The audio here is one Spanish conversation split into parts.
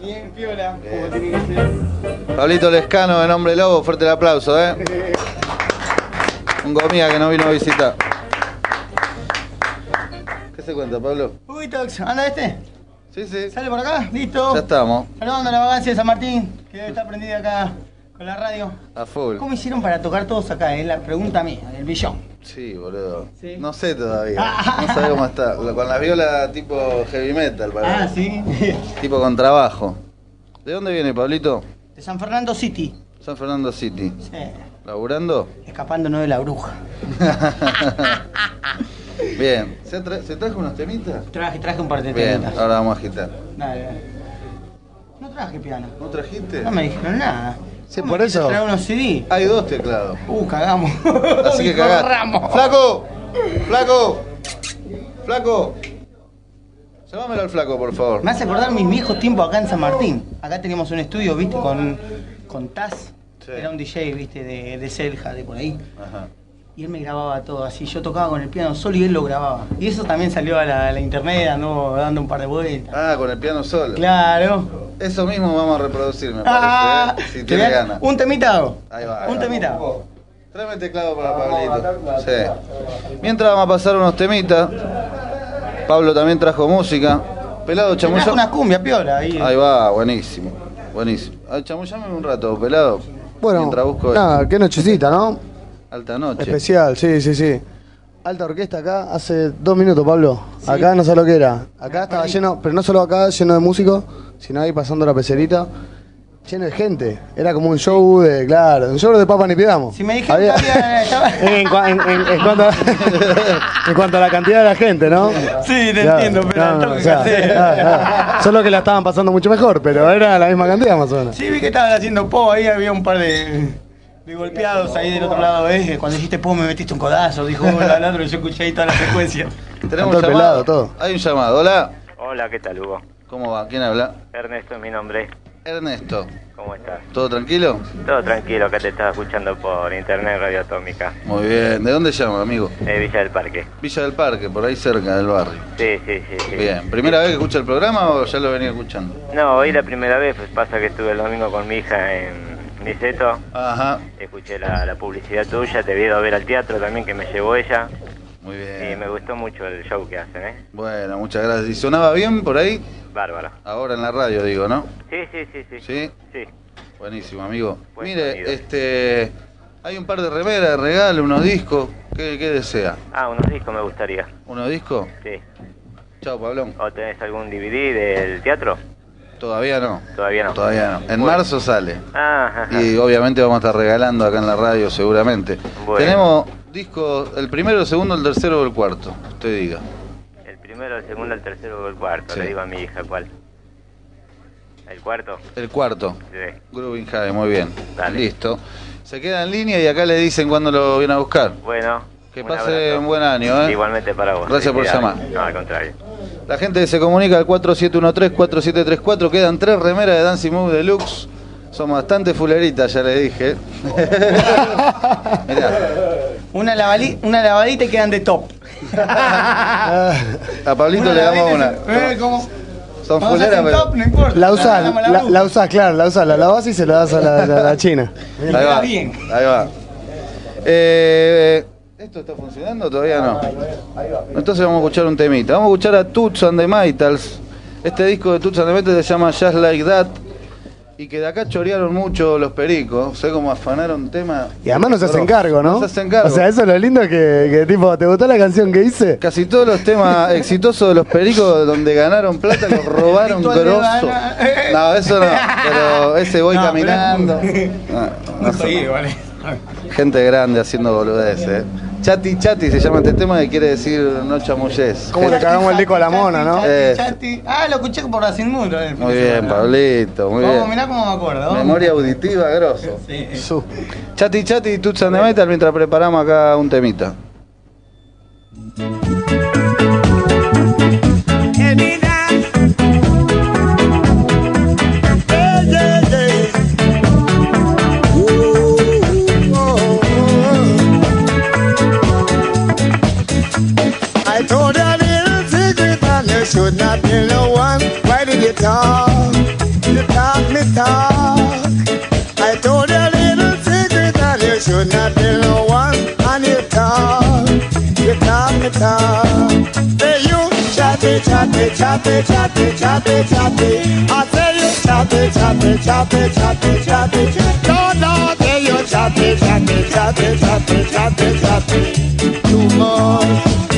Bien, piola. Como tiene que ser. Pablito Lescano de Nombre Lobo, fuerte el aplauso, ¿eh? Un gomía que no vino a visitar. ¿Qué se cuenta, Pablo? Uy, Tox, ¿anda este? Sí, sí. ¿Sale por acá? ¿Listo? Ya estamos, Saludando a la vagancia de San Martín, que debe estar prendida acá con la radio. a full. ¿Cómo hicieron para tocar todos acá? Es la pregunta mía, el billón. Sí, boludo. Sí. No sé todavía. No sabe cómo está. Con la viola tipo heavy metal, Ah, parece. sí. Tipo con trabajo. ¿De dónde viene, Pablito? De San Fernando City. San Fernando City. Sí. ¿Laburando? Escapándonos de la bruja. Bien. ¿Se, tra- ¿Se trajo unos temitas? Traje, traje un par de Bien, temitas. ahora vamos a agitar. Dale, dale. No traje piano. ¿No trajiste? No me dijeron nada. Sí, ¿Cómo por eso. traer unos CD? Hay dos teclados. Uh, cagamos. Así que. Ramos. ¡Flaco! ¡Flaco! ¡Flaco! Llámamelo al flaco, por favor. Me hace acordar mis viejos tiempos acá en San Martín. Acá teníamos un estudio, viste, con, con Taz. Sí. Era un DJ, viste, de, de Selja, de por ahí. Ajá. Y él me grababa todo así. Yo tocaba con el piano solo y él lo grababa. Y eso también salió a la, a la internet, andó dando un par de vueltas. Ah, con el piano solo. Claro. Eso mismo vamos a reproducir, me Ah, parece. ¿eh? Si ¿te tiene ganas. Un temita hago. Ahí va. Un temita. Tráeme el teclado para Pablito. Sí. Mientras vamos a pasar unos temitas. Pablo también trajo música. Pelado, Trajo chamullame. una cumbia piola ahí. Ahí va, buenísimo. Buenísimo. Ah, chamullame un rato, pelado. Bueno, Mientras busco nada, qué nochecita, ¿no? Alta noche. Especial, sí, sí, sí. Alta orquesta acá hace dos minutos, Pablo. Acá no sé lo que era. Acá estaba lleno, pero no solo acá lleno de músicos, sino ahí pasando la pecerita. Lleno de gente. Era como un show de, claro, un show de Papa ni pidamos. Si me dijeron Había- en, en- en- en cuanto a, en cuanto a la cantidad de la gente, ¿no? Sí, te Claro, entiendo, pero no, no, o sea, casé. claro, claro. Solo que la estaban pasando mucho mejor, pero era la misma cantidad más o menos. Sí, vi que estaban haciendo po, ahí había un par de, de golpeados ahí del otro lado, ¿ves? Cuando dijiste po me metiste un codazo, dijo hola otro, yo escuché ahí toda la secuencia. Tenemos un llamado. pelado, todo. Hay un llamado. Hola. Hola, ¿qué tal, Hugo? ¿Cómo va? ¿Quién habla? Ernesto es mi nombre. Ernesto. ¿Cómo estás? ¿Todo tranquilo? Todo tranquilo, acá te estaba escuchando por internet Radio Atómica, Muy bien. ¿De dónde llama, amigo? de Villa del Parque. Villa del Parque, por ahí cerca del barrio. Sí, sí, sí, sí. Bien. ¿Primera vez que escucha el programa o ya lo venía escuchando? No, hoy la primera vez, pues pasa que estuve el domingo con mi hija en Niceto, Ajá. escuché la, la publicidad tuya, te vi a ver al teatro también que me llevó ella Muy y bien. me gustó mucho el show que hacen, ¿eh? Bueno, muchas gracias. ¿Y sonaba bien por ahí? Bárbaro. Ahora en la radio, digo, ¿no? Sí, sí, sí, sí. ¿Sí? Sí. Buenísimo, amigo. Buen Mire, sonido. este... Hay un par de remeras de regalo, unos discos. ¿Qué, qué desea? Ah, unos discos me gustaría. ¿Unos discos? Sí. Chao, Pablón. ¿O tenés algún DVD del teatro? Todavía no. Todavía no. Todavía no. En Bueno. marzo sale. Ah, ajá. Y obviamente vamos a estar regalando acá en la radio seguramente. Bueno. Tenemos discos, el primero, el segundo, el tercero o el cuarto. Usted diga. El primero, el segundo, el tercero o el cuarto. Sí. Le digo a mi hija cuál. ¿El cuarto? El cuarto. Sí. Grooving High, muy bien. Dale. Listo. Se queda en línea y acá le dicen cuándo lo viene a buscar. Bueno. Que un pase abrazo. un buen año, ¿eh? Igualmente para vos. Gracias por llamar. No, al contrario. La gente se comunica al 4713-4734. Quedan tres remeras de Dancing Move Deluxe. Son bastante fuleritas, ya le dije. Mirá, Una, lavali- una lavadita y quedan de top. a Pablito le damos una. lavadita, ¿eh? ¿Cómo? Son fuleras, pero. top, no importa. La usás, la, luz. la usás, claro, la usás, la lavas y se la das a la, la- la china. Ahí va. Ahí va. Eh, ¿Esto está funcionando? Todavía no. Entonces vamos a escuchar un temita. Vamos a escuchar a Toots and the Maytals. Este disco de Toots and the se llama Just Like That. Y que de acá chorearon mucho los pericos. Sé cómo afanaron tema. Y además nos hacen cargo, ¿no? Nos hacen cargo. O sea, eso es lo lindo que, que tipo, ¿te gustó la canción que hice? Casi todos los temas exitosos de los pericos donde ganaron plata los robaron grosso. No, eso no. Pero ese voy No, pero- caminando. No, no sé. Sí, vale. Gente grande haciendo boludeces. eh. Chati Chati se llama este tema que quiere decir no chamullés. ¿Cómo le cagamos el disco a la mona, no? Chati, Eh. chati. Ah, lo escuché por Racing Mundo. Muy bien, Pablito, muy bien. mirá cómo me acuerdo. Memoria auditiva, grosso. Chati Chati y Tuts and the Metal mientras preparamos acá un temita. Should not tell no one. Why did you talk? You talk me talk. I told you a little secret and you should not tell no one. And you talk, you talk me talk. Say you chatty, chatty, chatty, chatty, chatty, chatty. I say you chatty, chatty, chatty, chatty, chatty. No, no, say you chatty, chatty, chatty, chatty, chatty, chatty. Too much.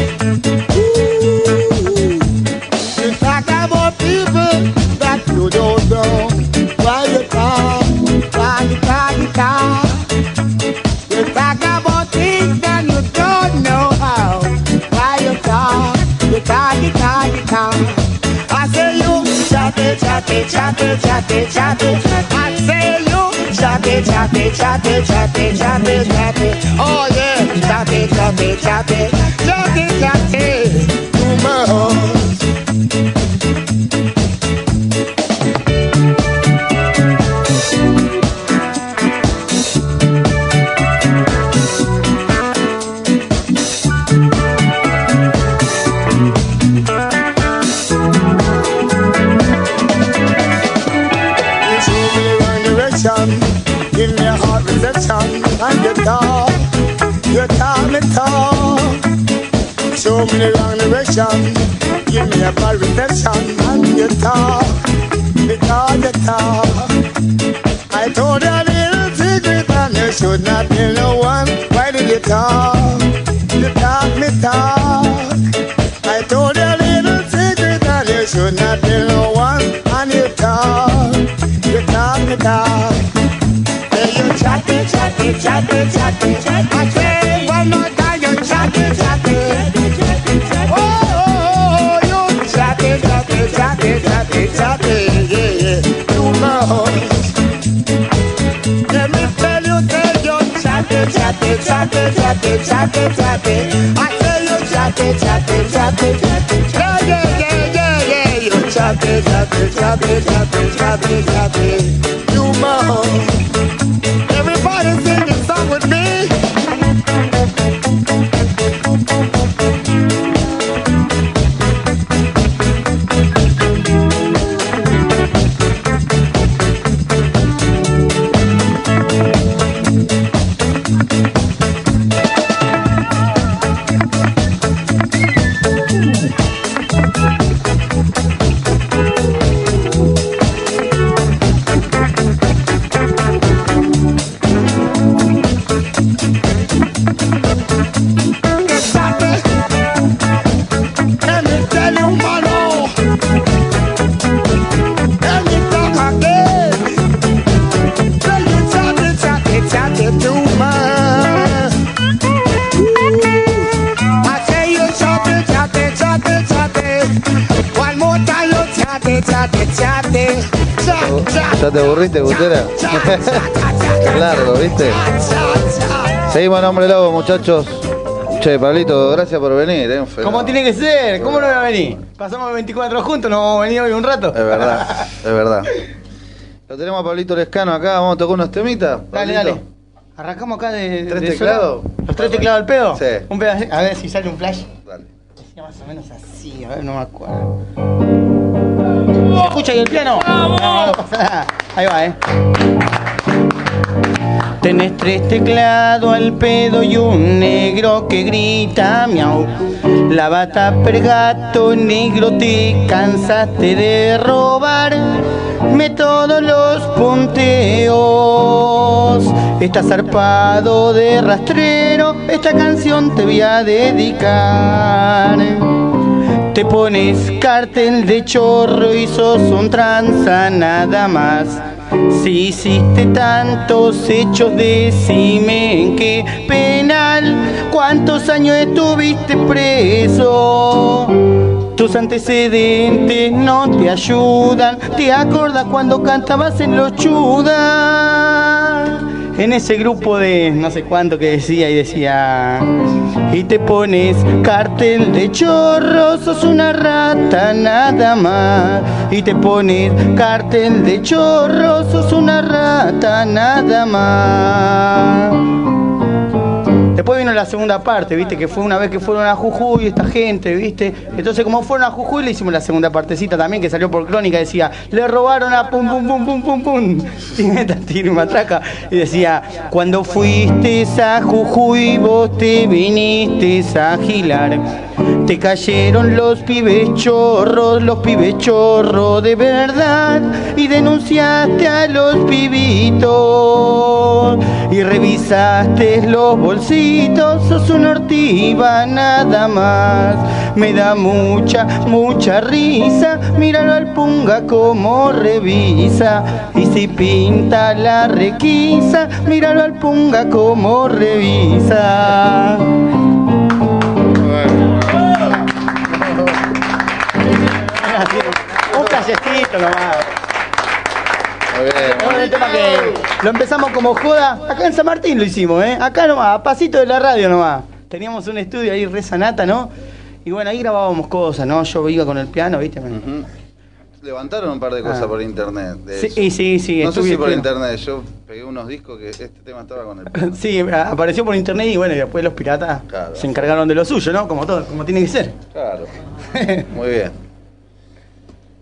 Chatty, chatty, chatty, chatty. I say you chatty, chatty, chatty, chatty, chatty, chatty. Oh yeah, chatty, chatty, chatty, chatty, chatty. Too much. Direction. Give me a bad reception. And you talk, you talk, you talk. I told you a little secret and you should not tell no one. Why did you talk? You talk me talk. I told you a little secret and you should not tell no one. And you talk, you talk me talk. Hey, you chatty, chatty, chatty, chatty. I house. Let me tell you, tell you, chat it, chat it, chat it, chat it, chat it, chat it. I tell you, chat it, it, it, it. Yeah, yeah, yeah, yeah, yeah. You chat it, chat it, chat it, chat it, chat it, it. You. Hombre Lobo, muchachos. Che, Pablito, gracias por venir, ¿eh? ¿Cómo tiene que ser? ¿Cómo no va a venir? Pasamos el 24 juntos, no vamos a venir hoy un rato. Es verdad, es verdad. Lo tenemos a Pablito Lescano acá, vamos a tocar unos temitas. Dale, Pablito. dale. Arrancamos acá de. ¿Tres de teclados? ¿Los tres teclados al pedo? Sí. Un pedazo. A ver si sale un flash. Dale. Decía más o menos así, a ver, no me acuerdo. ¿Se escucha ahí el piano? No, no pasa nada. Ahí va, eh. Tenés tres teclados al pedo y un negro que grita miau. La bata per gato negro te cansaste de robar. Me todos los punteos. Estás zarpado de rastrero. Esta canción te voy a dedicar. Te pones cartel de chorro y sos un tranza nada más. Si hiciste tantos hechos, decime en qué penal, cuántos años estuviste preso. Tus antecedentes no te ayudan, te acordas cuando cantabas en los chudas. En ese grupo de no sé cuánto que decía y decía y te pones cartel de chorro, sos una rata nada más. Y te pones cartel de chorro, sos una rata nada más. Después vino la segunda parte, ¿viste? Que fue una vez que fueron a Jujuy esta gente, ¿viste? Entonces, como fueron a Jujuy, le hicimos la segunda partecita también, que salió por crónica, decía, le robaron a pum, pum, pum, pum, pum, pum. Y matraca. Y decía, cuando fuiste a Jujuy, vos te viniste a gilar. Te cayeron los pibes chorros, los pibes chorros de verdad. Y denunciaste a los pibitos. Y revisaste los bolsitos, sos una ortiva nada más. Me da mucha, mucha risa. Míralo al punga como revisa. Y si pinta la requisa, míralo al punga como revisa. Un callecito nomás. Muy bien. Bueno, el tema que lo empezamos como joda. Acá en San Martín lo hicimos, ¿eh? Acá nomás, a pasito de la radio nomás. Teníamos un estudio ahí re sanata, ¿no? Y bueno, ahí grabábamos cosas, ¿no? Yo iba con el piano, ¿viste? Ujú. Levantaron un par de cosas Ah. por internet. Sí, eso. sí, sí, No sé si por internet. Yo pegué unos discos que este tema estaba con el. Sí, apareció por internet y bueno, y después los piratas Claro. se encargaron de lo suyo, ¿no? Como todo, como tiene que ser. Claro. Muy bien.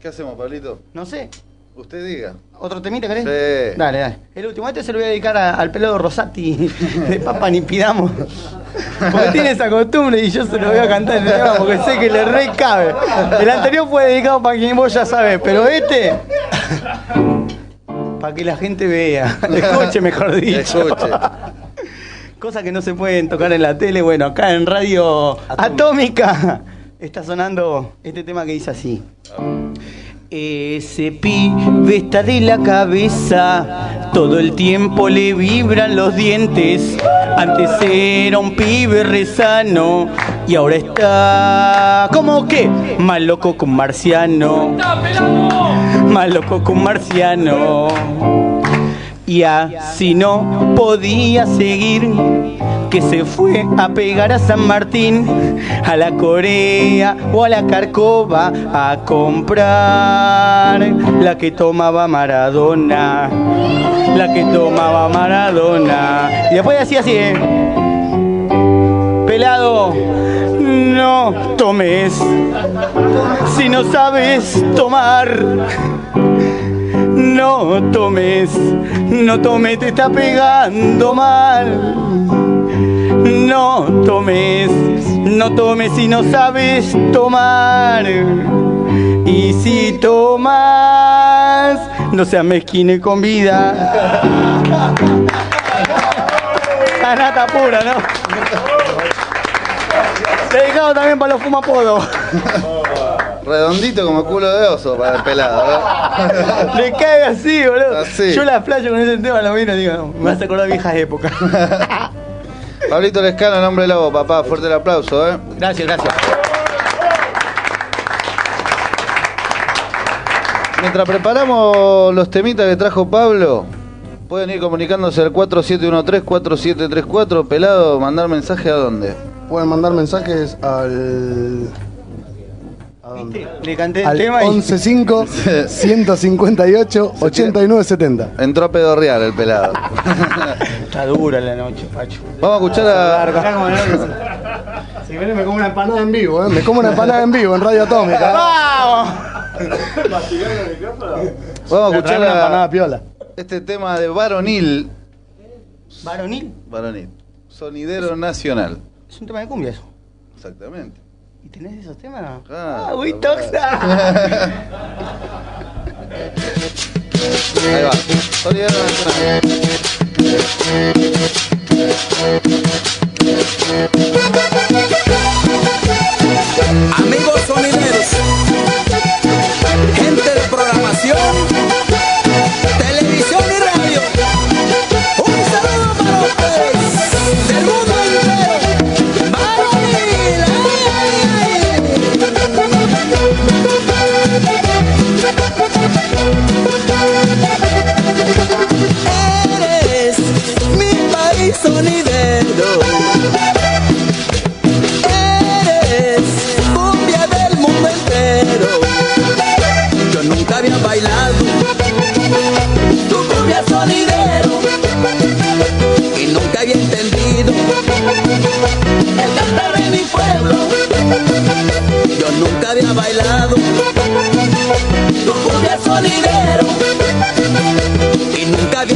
¿Qué hacemos, Pablito? No sé. Usted diga. ¿Otro temita querés? Sí. Dale, dale. El último, este se lo voy a dedicar a- al pelado Rosati de Papa Ni Pidamos. Porque tiene esa costumbre y yo se lo voy a cantar el tema porque sé que le recabe. El anterior fue dedicado para quien vos ya sabés, pero este. Para que la gente vea. Escuche, mejor dicho. Escuche. Cosas que no se pueden tocar en la tele. Bueno, acá en Radio Atómica está sonando este tema que dice así. Ese pibe está de la cabeza, todo el tiempo le vibran los dientes. Antes era un pibe rezano y ahora está como que más loco un marciano. Más loco un marciano. Y así no podía seguir, que se fue a pegar a San Martín, a la Corea o a la Carcova a comprar la que tomaba Maradona, la que tomaba Maradona. Y después así, así, ¿eh? Pelado, no tomes, si no sabes tomar. No tomes, no tomes, te está pegando mal. No tomes, no tomes si no sabes tomar. Y si tomas, no seas mezquine con vida. Sanata pura, ¿no? Dedicado también para los fumapodos. Redondito como culo de oso para el pelado. ¿eh? Le cae así, boludo. Así. Yo la playo con ese tema, lo miro y digo, no, me vas a acordar viejas épocas. Pablito Lescano, nombre lobo, papá. Fuerte el aplauso, ¿eh? Gracias, gracias. Mientras preparamos los temitas que trajo Pablo, pueden ir comunicándose al 4713-4734. Pelado, mandar mensaje a dónde. Pueden mandar mensajes al. Le canté el Al tema y 115 158 8970. Entró a pedorrear el pelado. está dura la noche, Pacho. Vamos a escuchar a. Si viene me como una empanada en vivo, ¿eh? Me como una empanada en vivo en Radio Atómica. ¡Vamos! Vamos a Me trae escuchar una empanada a piola. este tema de Varonil. Varonil, Varonil. Sonidero nacional. es un tema de cumbia eso. Exactamente. ¿Y tenés esos temas? Claro, ah, uy, claro. toxa. Ahí va. Amigos sonideros, gente de programación, Eres mi país sonidero. y nunca vi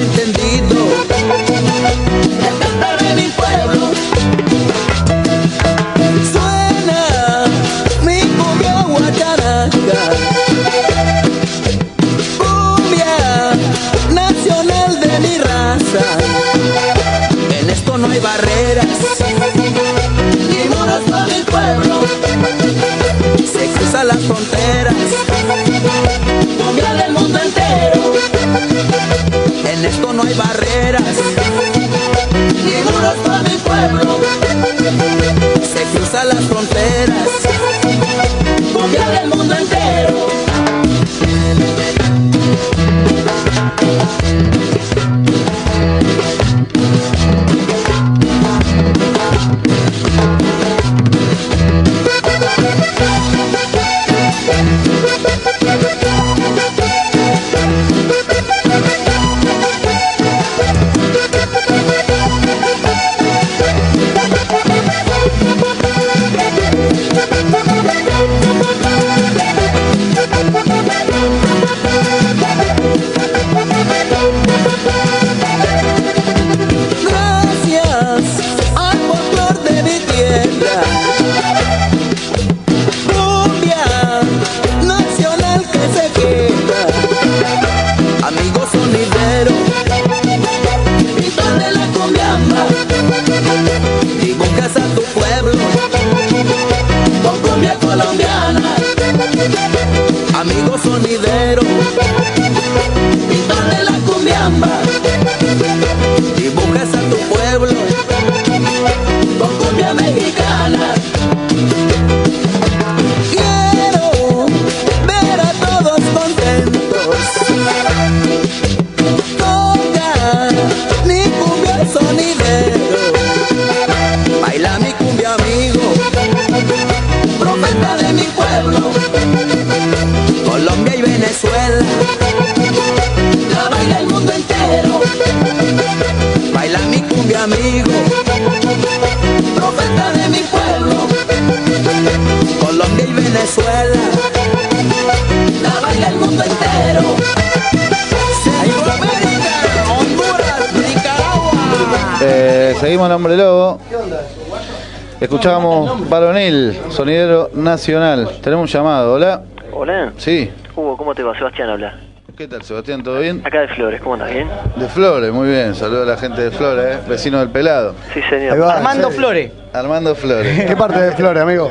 sonidero nacional. Tenemos un llamado, ¿hola? Hola. Sí. Hugo, ¿cómo te va? Sebastián habla. ¿Qué tal, Sebastián? ¿Todo bien? Acá de Flores, ¿cómo andas? ¿Bien? De Flores, muy bien. Saludo a la gente de Flores, ¿eh? vecino del pelado. Sí, señor. va, Armando sí. Flores. Armando Flores. ¿Qué parte de Flores, amigo?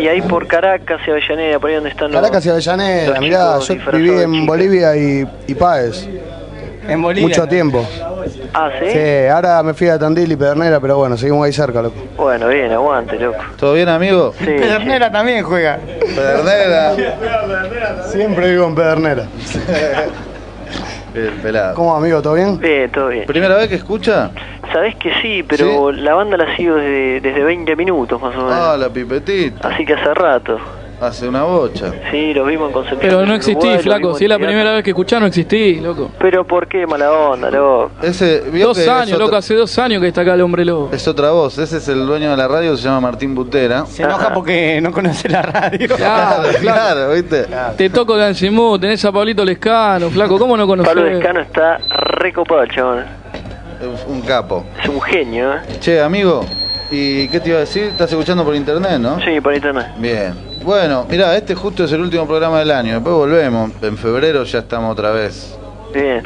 Y ahí por Caracas y Avellaneda, por ahí donde están los... Caracas y Avellaneda, los mirá, yo viví en. Bolivia y, y Páez, En Bolivia. mucho tiempo. Ah, ¿sí? Sí, ahora me fui a Tandil y Pedernera, pero bueno, seguimos ahí cerca, loco. Bueno, bien, aguante, loco. ¿Todo bien, amigo? Sí, Pedernera también juega. Pedernera. Siempre vivo en Pedernera. El pelado. ¿Cómo, amigo? ¿Todo bien? Bien, todo bien. ¿Primera vez que escucha? Sabés que sí, pero la banda la sigo desde, desde 20 minutos más o menos. Ah, la pipetita. Así que hace rato. Hace una bocha. Sí, los vimos en Concepción. Pero no existí, Uruguay, flaco. Si es la primera vez que escuchás, no existí, loco. Pero ¿por qué mala onda, loco? Ese, Dos años, otra- loco. Hace dos años que está acá el hombre lobo. Es otra voz. Ese es el dueño de la radio, se llama Martín Butera. Se enoja porque no conoce la radio. Claro, claro. claro, ¿viste? Te toco Mood, tenés a Pablito Lescano, flaco. ¿Cómo no conocés? Pablo Descano está recopado, chabón. Es un capo. Es un genio, ¿eh? Che, amigo, ¿y qué te iba a decir? Estás escuchando por internet, ¿no? Sí, por internet. Bien. Bueno, mira, este justo es el último programa del año. Después volvemos. En febrero ya estamos otra vez. Bien.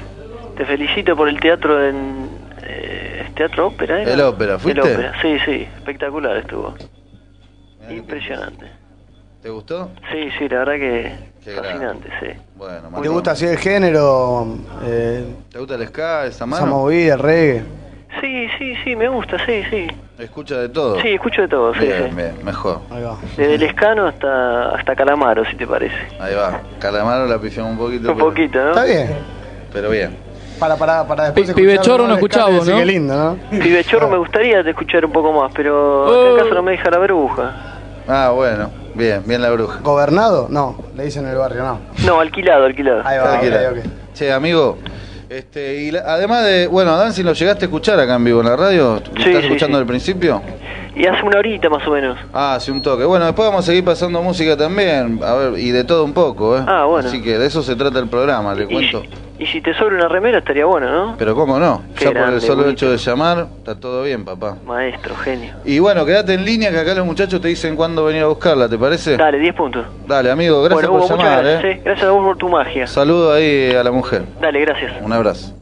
Te felicito por el teatro en... eh, ¿es ¿Teatro ópera? era? El ópera, ¿fuiste? El ópera, sí, sí. Espectacular estuvo. Mirá Impresionante. ¿Te gustó? Sí, sí, la verdad que Qué fascinante, sí. Bueno, ¿Te gusta así el género? Eh, ¿Te gusta el ska, esa esa mano? movida, el reggae. Sí, sí, sí, me gusta, sí, sí. Escucha de todo. Sí, escucho de todo, sí, Bien, sí. bien, mejor. Ahí va. Desde Lescano hasta, hasta Calamaro, si te parece. Ahí va. Calamaro la pifiamos un poquito. Un pero- poquito, ¿no? Está bien. Pero bien. Para, para, para después Pibechorro no el decir ¿no? Qué lindo, ¿no? Pibe Chorro me gustaría de escuchar un poco más, pero Oh. acaso no me deja la bruja. Ah, bueno. Bien, bien la bruja. ¿Gobernado? No, le dicen en el barrio, no. No, alquilado, alquilado. Ahí va, ok. Che, amigo. Este, y la- además de, bueno, Dan, si lo llegaste a escuchar acá en vivo en la radio, ¿lo Sí, ¿estás sí, escuchando sí. al principio? Y hace una horita más o menos. Ah, hace un toque. Bueno, después vamos a seguir pasando música también, a ver, y de todo un poco, ¿eh? Ah, bueno. Así que de eso se trata el programa, le cuento. Y si te sobra una remera estaría bueno, ¿no? Pero cómo no, Qué ya por el solo hecho de llamar, está todo bien, papá. Maestro, genio. Y bueno, quédate en línea que acá los muchachos te dicen cuándo venir a buscarla, ¿te parece? Dale, 10 puntos. Dale, amigo, gracias bueno, Hugo, por llamar, gracias, ¿eh? eh. Gracias a vos por tu magia. Saludo ahí a la mujer. Dale, gracias. Un abrazo.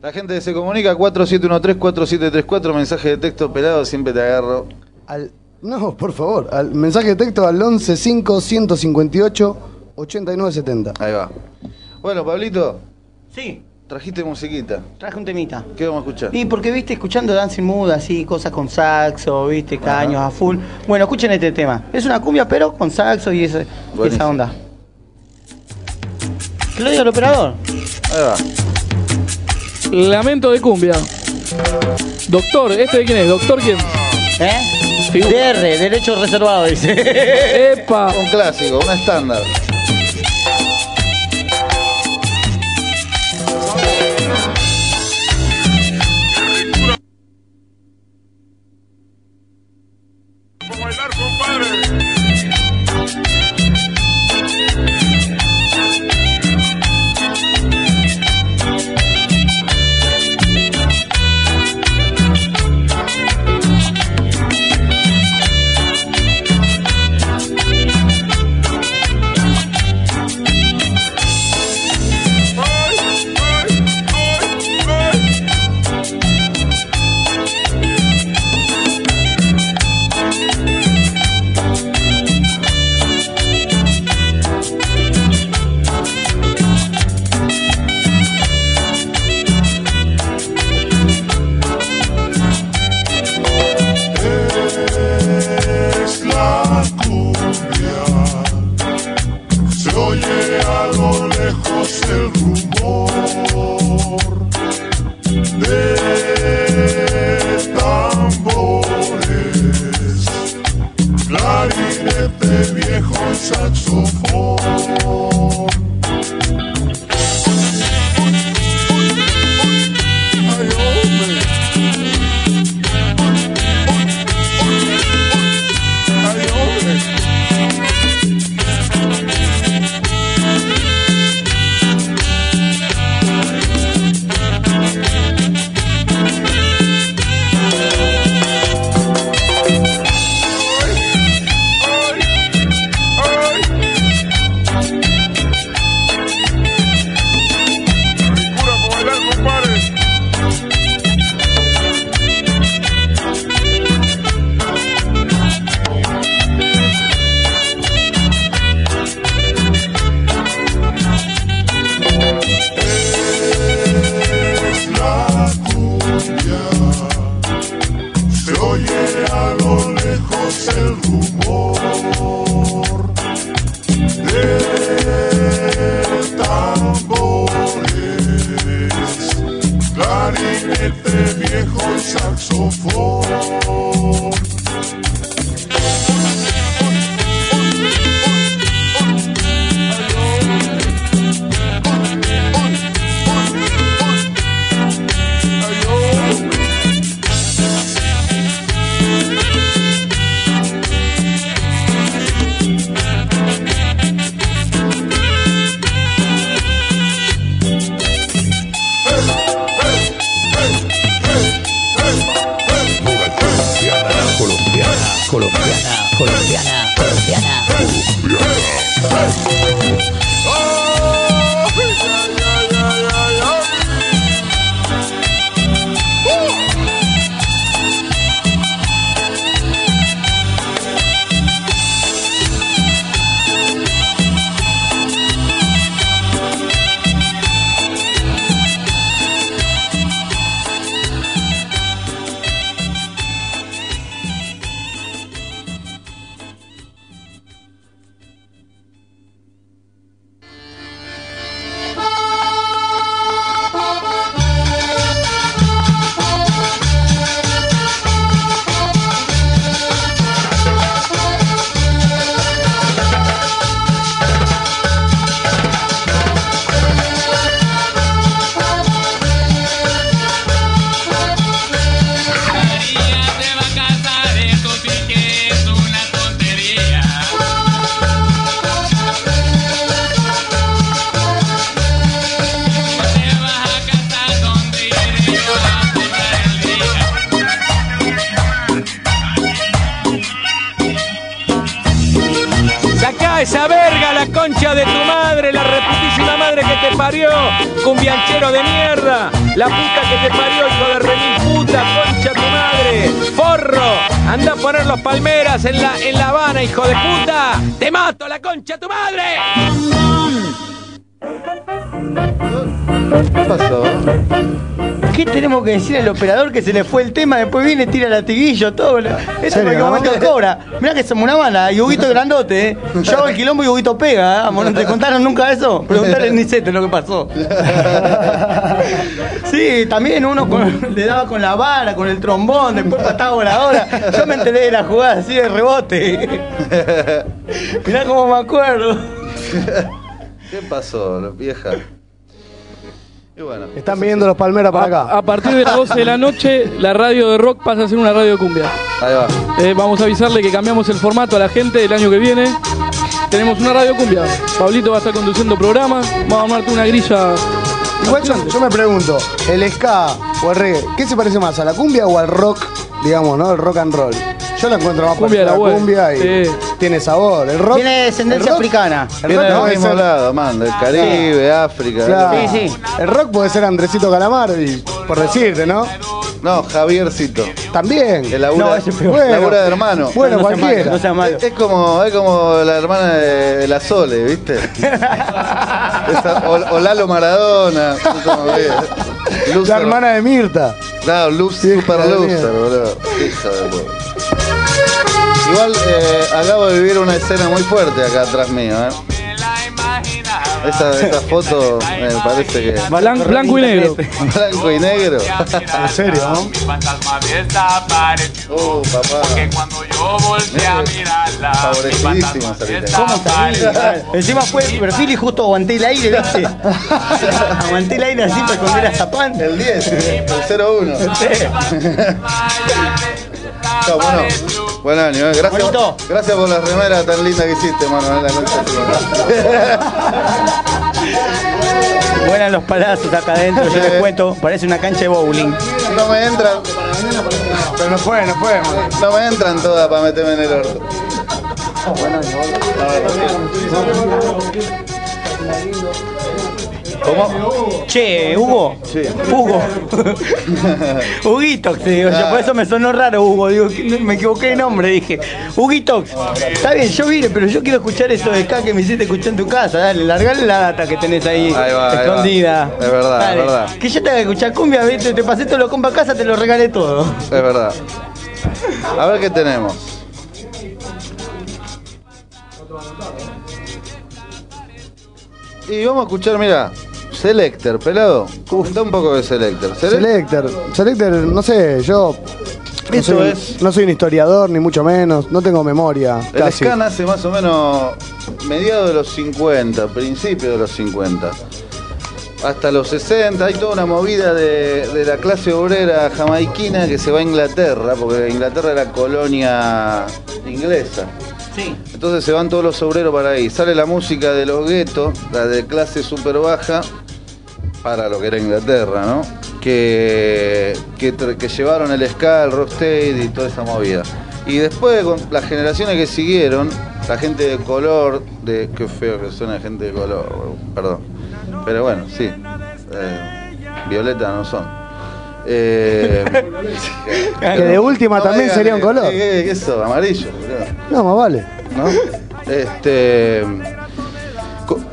La gente se comunica 4713-4734, mensaje de texto pelado, siempre te agarro. Al, no, por favor, al mensaje de texto al 115 158 8970. Ahí va. Bueno, Pablito, Sí, trajiste musiquita. traje un temita. ¿Qué vamos a escuchar? Y porque viste, escuchando Dancing Mood, así, cosas con saxo, viste, caños a full. Bueno, escuchen este tema. Es una cumbia, pero con saxo y, ese- y esa onda. ¿Que lo diga el operador? Ahí va. Lamento de cumbia. Doctor, ¿este de quién es? ¿Doctor quién? ¿Eh? Figu- DR, derecho reservado, dice. ¡Epa! Un clásico, un estándar. Que decir al operador que se le fue el tema? Después viene, tira latiguillo, todo. Eso en ¿Serio, cualquier momento cobra. Mirá que somos una banda, y Huguito es grandote, ¿eh? Yo hago el quilombo y Huguito pega, ¿eh? ¿No te contaron nunca eso? Preguntale a Nicete lo que pasó. Sí, también uno con- le daba con la vara, con el trombón, después pataba voladora. Yo me enteré de la jugada así de rebote. Mirá cómo me acuerdo. ¿Qué pasó, vieja? Bueno. Están viniendo los palmeras para acá. A partir de las 12 de la noche, la radio de rock pasa a ser una radio de cumbia. Ahí va. Eh, vamos a avisarle que cambiamos el formato a la gente el año que viene. Tenemos una radio cumbia. Pablito va a estar conduciendo programas. Vamos a armarte una grilla. Igual yo, yo me pregunto, el ska o el reggae, ¿qué se parece más? ¿A la cumbia o al rock? Digamos, ¿no? El rock and roll. Yo la encuentro más Cumbia de la parecida a web. cumbia y Sí. tiene sabor. El rock. Tiene descendencia el rock- africana. El Viene rock del puede mismo ser- lado, man, del Caribe, África. Claro. Sí, sí. El rock puede ser Andresito Calamar, y, por decirte, ¿no? No, Javiercito. También. Que labura, No, ese es peor. Bueno. labura de hermano. Bueno, no sea malo, cualquiera. no sea malo. Es, es como, es como la hermana de la Sole, ¿viste? Esa- o, o Lalo Maradona. es como que- La loser. hermana de Mirta. Claro, luz, super loser, boludo. Hija de puta. Igual eh, acabo de vivir una escena muy fuerte acá atrás mío, ¿eh? Esa, esa foto me parece que. Blan- blanco y negro. Blanco y negro. En serio, ¿no? Mi fantasma desapareció. Oh, papá. Que cuando yo volteé a mirarla, mi Favorecidísima salita. ¿Cómo salí? Encima fue el perfil y justo aguanté el aire, ¿viste? aguanté el aire así para esconder a Zapán. El 10, el 01. Chao, bueno, buen año, ¿eh? Gracias, Bonito. gracias por la remera tan linda que hiciste, mano. Vuelan los palazos acá adentro, yo les cuento, parece una cancha de bowling. No me entran, Pero no fue, no fue. man. no me entran todas para meterme en el orto. ¿Cómo? Che, Hugo. Sí. Hugo. Huguito, te digo yo, por eso me sonó raro Hugo, digo, me equivoqué de nombre, dije. Huguito, está bien, yo vine, pero yo quiero escuchar eso de acá que me hiciste escuchar en tu casa, dale, largale la data que tenés ahí, Ahí va, ahí va. escondida. Es verdad, es Dale, verdad. Que yo te haga escuchar cumbia, viste, te pasé todo lo compa a casa, te lo regalé todo. Es verdad. A ver qué tenemos. Y vamos a escuchar, mira, Selector, pelado. Cuenta un poco de Selector. Selec- Selector, Selector, no sé, yo no Eso soy, es- no soy un historiador, ni mucho menos, no tengo memoria, El casi. ska nace más o menos mediados de los 50, principios de los 50. Hasta los 60 hay toda una movida de, de la clase obrera jamaiquina que se va a Inglaterra, porque Inglaterra era colonia inglesa. Sí. Entonces se van todos los obreros para ahí. Sale la música de los guetos, la de clase súper baja, para lo que era Inglaterra, ¿no? Que, que, llevaron el ska, el rocksteady y toda esa movida. Y después, con las generaciones que siguieron, la gente de color, de qué feo que suena gente de color, perdón. Pero bueno, sí. eh, violeta no son. Eh, Que de última no también sería un color. eh, eso, amarillo, boludo. No, más vale. ¿no? Este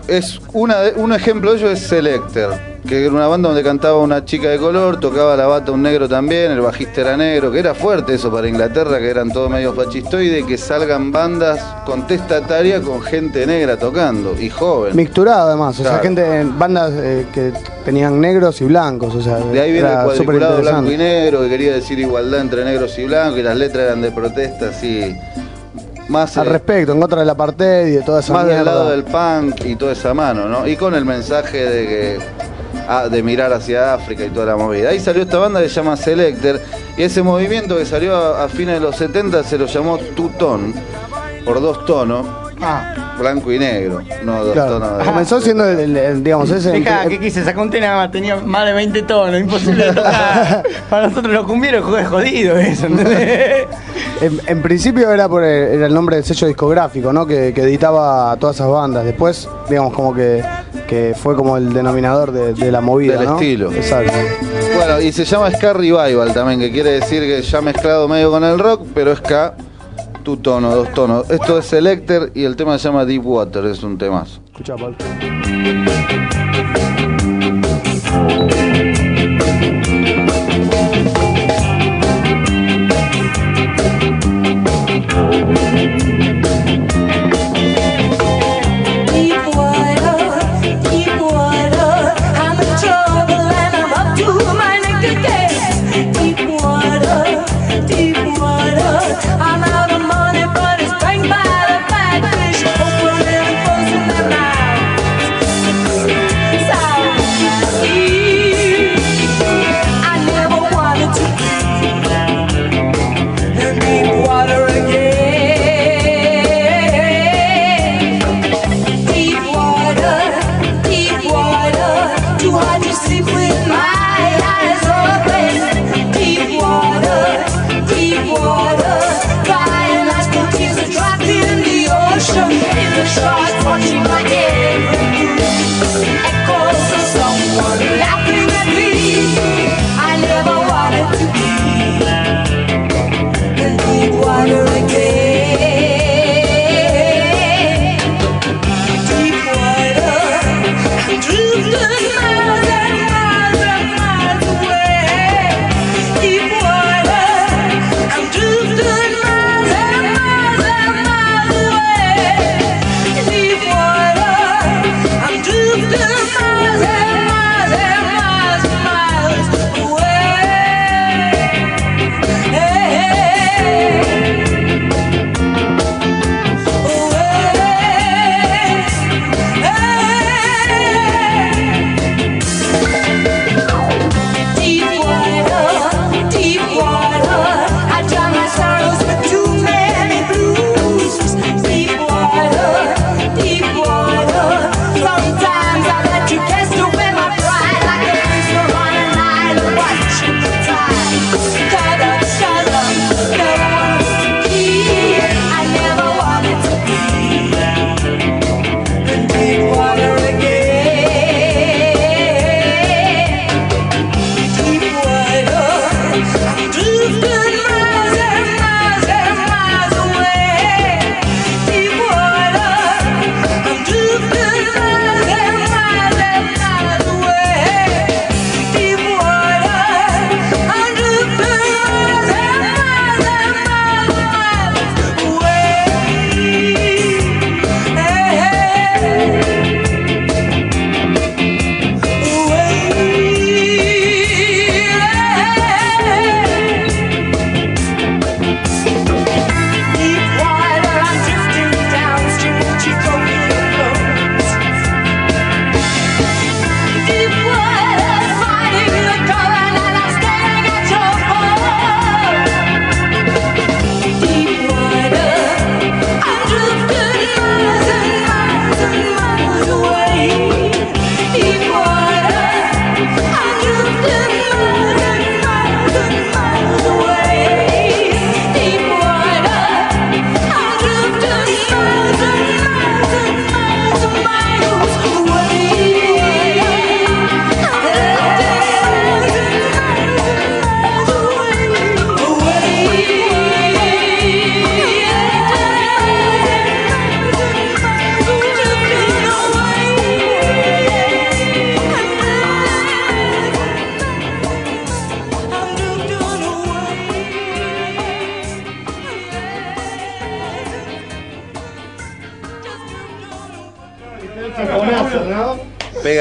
es una de- un ejemplo de ello es Selector, que era una banda donde cantaba una chica de color, tocaba la bata un negro también, el bajista era negro, que era fuerte eso para Inglaterra, que eran todos medio fascistoides, que salgan bandas contestatarias con gente negra tocando y joven. Mixturado además, o sea, gente en bandas eh, que tenían negros y blancos, o sea, De ahí viene el cuadriculado blanco y negro, que quería decir igualdad entre negros y blancos, y las letras eran de protesta así. Más, Al eh, respecto, en contra del apartheid y de toda esa más del mierda. lado del punk y toda esa mano, ¿no? Y con el mensaje de que ah, de mirar hacia África y toda la movida. Ahí salió esta banda que se llama Selector y ese movimiento que salió a, a fines de los 70 se lo llamó Tutón por dos tonos, Ah, blanco y negro, no dos Claro. tonos de Comenzó siendo el, el- el, digamos, ese. Deja, que quise sacar un tema tenía más de 20 tonos, imposible de tocar. Para nosotros los cumbieros es jodido eso, ¿entendés? En, en principio era por el, era el nombre del sello discográfico, ¿no? Que, que editaba a todas esas bandas. Después, digamos, como que, que fue como el denominador de, de la movida, Del ¿no? estilo. Exacto. Bueno, y se llama Ska Revival también, que quiere decir que ya mezclado medio con el rock, pero Ska, tu tono, dos tonos. Esto es Selector y el tema se llama Deep Water, es un temazo. Escucha, Pablo.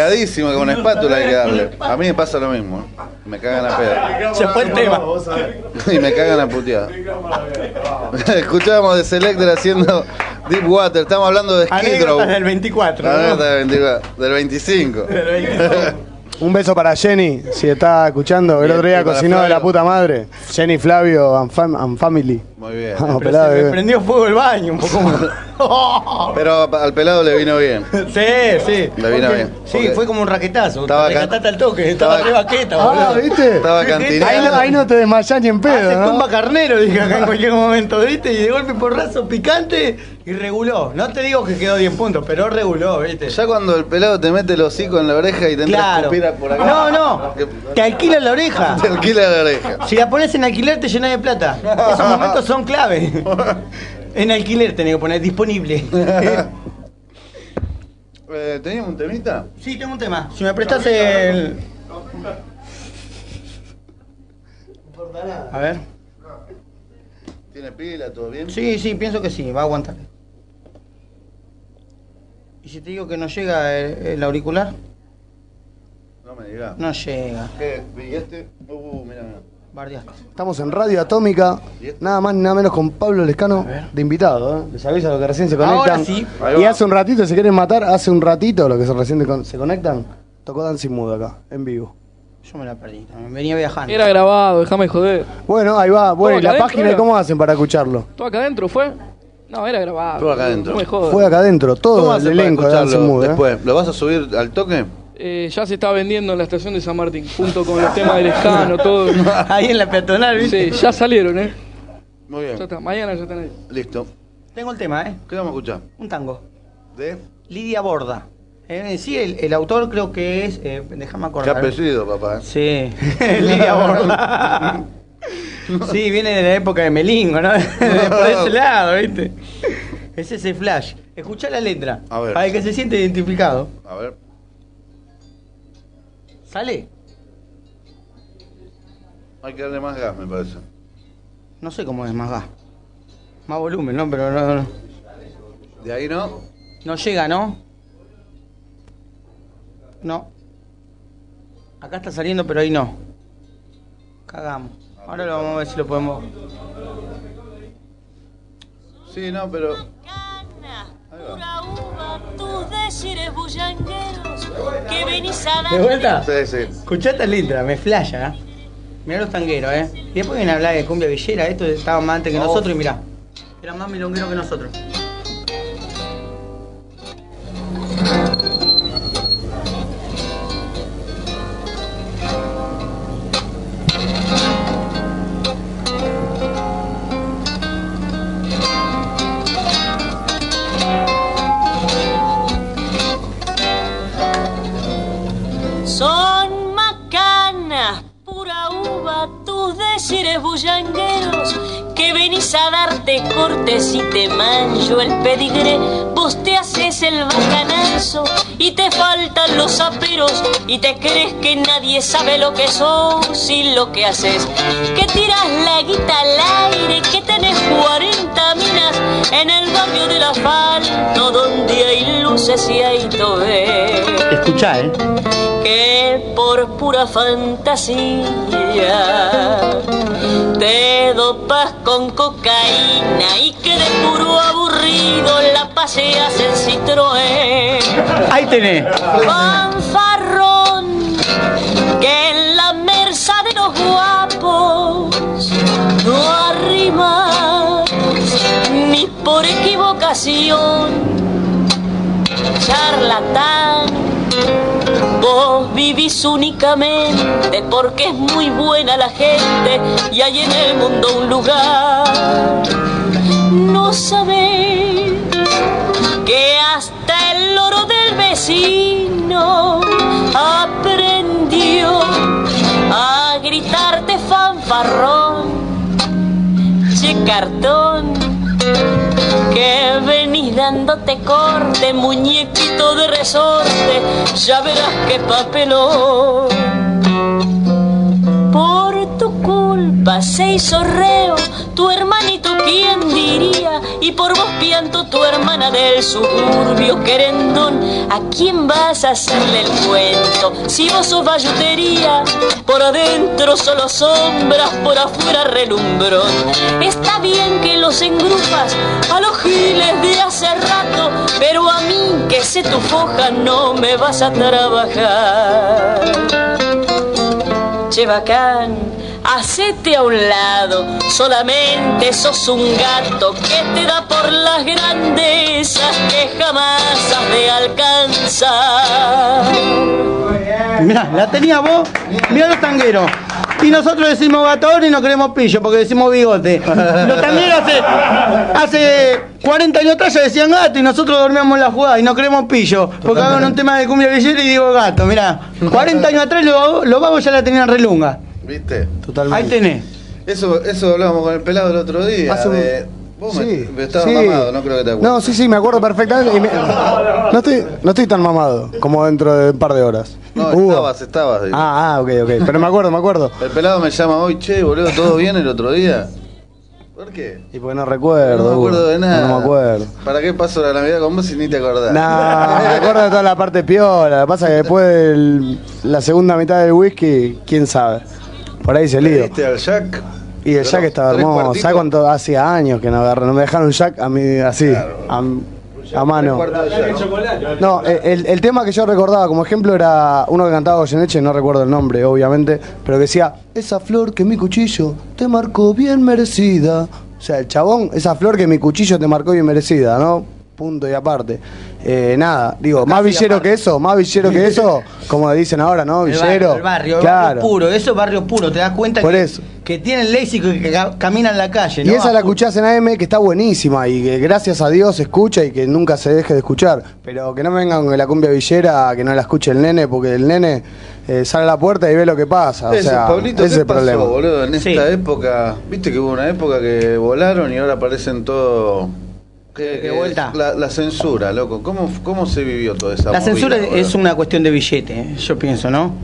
Peladísimo, con espátula hay que darle. A mí me pasa lo mismo. Me cagan a pedo. Se fue el tema. Y me cagan a puteada. Escuchábamos de Selector haciendo Deep Water. Estamos hablando de Skid Row. Anécdotas del 24. ¿no? Del 24, del 25. Un beso para Jenny, si está escuchando. El otro día cocinó de la puta madre. Jenny Flavio and, fam- and Family. Muy bien. Vamos, pelado, se me prendió fuego el baño un poco más. Pero al pelado le vino bien. Sí, sí. Le vino bien. Sí, Porque fue como un raquetazo. Estaba al toque. Estaba, re baqueta, Ah, boludo. ¿viste? Estaba cantinado. Ahí no, ahí no te desmayás ni en Hace pedo, ¿no? tumba carnero, dije acá en cualquier momento, ¿viste? Y de golpe porrazo picante y reguló. No te digo que quedó 10 puntos, pero reguló, ¿viste? Ya cuando el pelado te mete el hocico en la oreja y te entra a por acá. No, no. Te alquila la oreja. Te alquila la oreja. Si la pones en alquiler te llenas de plata. Esos momentos son clave. En alquiler tenés que poner disponible. Eh, ¿Teníamos un temita? Sí, tengo un tema. Si me prestas el. A ver. ¿Tiene pila? ¿Todo bien? Sí, sí, pienso que sí, va a aguantar. ¿Y si te digo que no llega el, el auricular? No me digas. No llega. ¿Qué? ¿Y este? Uh, mira, mira. Estamos en Radio Atómica, nada más ni nada menos con Pablo Lescano de invitado. ¿eh? Les aviso a los que recién se conectan. Ahora sí. Y hace un ratito, si quieren matar, hace un ratito los que se recién con- se conectan, tocó Dancing Mood acá, en vivo. Yo me la perdí. también. Venía viajando. Era grabado, déjame de joder. Bueno, ahí va. Bueno, ¿y acá la adentro página era? cómo hacen para escucharlo? ¿Todo acá adentro fue? No, era grabado. Todo acá adentro. No me jodas. Fue acá adentro, ¿Cómo todo el elenco de Dancing Mood. ¿eh? después? ¿Lo vas a subir al toque? Eh, ya se está vendiendo en la estación de San Martín, junto con los temas del escano, todo. Ahí en la peatonal, ¿viste? Sí, ya salieron, ¿eh? Muy Ya bien. está, mañana ya están ahí. Listo. Tengo el tema, ¿eh? ¿Qué vamos a escuchar? Un tango. ¿De? Lidia Borda. Eh, sí, el, el autor creo que es. Eh, déjame ¿Qué acordar. apellido, papá? Sí, Lidia Borda. Sí, viene de la época de Melingo, ¿no? Por ese lado, ¿viste? Es ese flash. Escuchá la letra. A ver. Para que se siente identificado. A ver. ¿Sale? Hay que darle más gas, me parece. No sé cómo es más gas. Más volumen, ¿no? Pero no, no, De ahí no. no llega, ¿no? No. Acá está saliendo, pero ahí no. Cagamos. Ahora lo vamos a ver si lo podemos. Sí, no, pero. Pura uva, tus decires bullangueros que venís a dar. ¿De vuelta? Sí, sí. Escuchá esta letra, me flasha, ¿eh? Mirá los tangueros, ¿eh? Y después vienen a hablar de cumbia villera, esto estaba más antes que Oh. nosotros y mirá. Eran más milongueros que nosotros. Mancho el pedigré. Vos te haces el bacanazo y te faltan los aperos y te crees que nadie sabe lo que sos y lo que haces. Que tiras la guita al aire, que tenés 40 minas en el barrio del asfalto donde hay luces y hay tobé Escuchá, ¿eh? que por pura fantasía te dopas con cocaína y que aburrido la paseas en Citroën. Ahí tenés. Fanfarrón, que en la merza de los guapos no arrimas ni por equivocación. Charlatán, vos vivís únicamente porque es muy buena la gente y hay en el mundo un lugar. No sabés que hasta el loro del vecino aprendió a gritarte fanfarrón, che cartón, que venís dándote corte, muñequito de resorte, ya verás qué papelón. Por culpa se hizo tu hermanito, ¿quién diría? Y por vos pianto tu hermana del suburbio querendón. ¿A quién vas a hacerle el cuento? Si vos sos bayutería, por adentro solo sombras, por afuera relumbrón. Está bien que los engrupas a los giles de hace rato, pero a mí que sé tu foja no me vas a trabajar. Che bacán, hacete a un lado, solamente sos un gato que te da por las grandezas que jamás has de alcanzar. Mirá, la tenía vos, mirá los tangueros. Y nosotros decimos gatón y no queremos pillo porque decimos bigote. Los tangueros hace, hace 40 años atrás ya decían gato y nosotros dormíamos en la jugada y no queremos pillo. Porque hagan un tema de cumbia villera y digo gato, mirá. 40 años atrás los, los vagos ya la tenían relunga. ¿Viste? Totalmente. Ahí tenés. Eso, eso hablábamos con el pelado el otro día. Hace un- de- Vos me- Sí, me, estabas sí. mamado, no creo que te acuerdes. No, sí, sí, me acuerdo perfectamente. y me- No, estoy, no estoy tan mamado como dentro de un par de horas. No, Hugo. estabas, estabas. digo. Ah, ah, ok, ok. Pero me acuerdo, me acuerdo. El pelado me llama hoy, che, boludo, ¿todo bien el otro día? ¿Por qué? Y porque no recuerdo. No me acuerdo Hugo. de nada. No me acuerdo. ¿Para qué paso la Navidad con vos si ni te acordás? No, me acuerdo de toda la parte piola. Lo que pasa es que después de la segunda mitad del whisky, quién sabe. Por ahí se lío. ¿Viste al Jack? Y el Jack estaba hermoso. ¿Sabes cuánto? Hacía años que no agarré. No me dejaron Jack a mí así. A, a mano. No, el, el tema que yo recordaba como ejemplo era uno que cantaba Goyeneche, no recuerdo el nombre, obviamente, pero que decía, esa flor que mi cuchillo te marcó bien merecida. O sea, el chabón, esa flor que mi cuchillo te marcó bien merecida, ¿no? Punto y aparte. Eh, nada, digo, más villero que eso, más villero que eso, como dicen ahora, ¿no? El Villero. barrio, el barrio, el claro. barrio puro, eso es barrio puro, te das cuenta Por que, eso. que tienen léxico y que ca- caminan en la calle, Y ¿no? esa la escuchás en AM que está buenísima y que gracias a Dios se escucha y que nunca se deje de escuchar. Pero que no me vengan con la cumbia villera, que no la escuche el nene, porque el nene eh, sale a la puerta y ve lo que pasa. O Eso, sea, Pablito, ese ¿qué es el pasó, problema. boludo? En Sí. esta época, viste que hubo una época que volaron y ahora aparecen todo... ¿Qué, ¿Qué vuelta? La, la censura, loco. ¿Cómo, ¿Cómo se vivió toda esa La movida, censura es una cuestión de billete, eh, yo pienso, ¿no?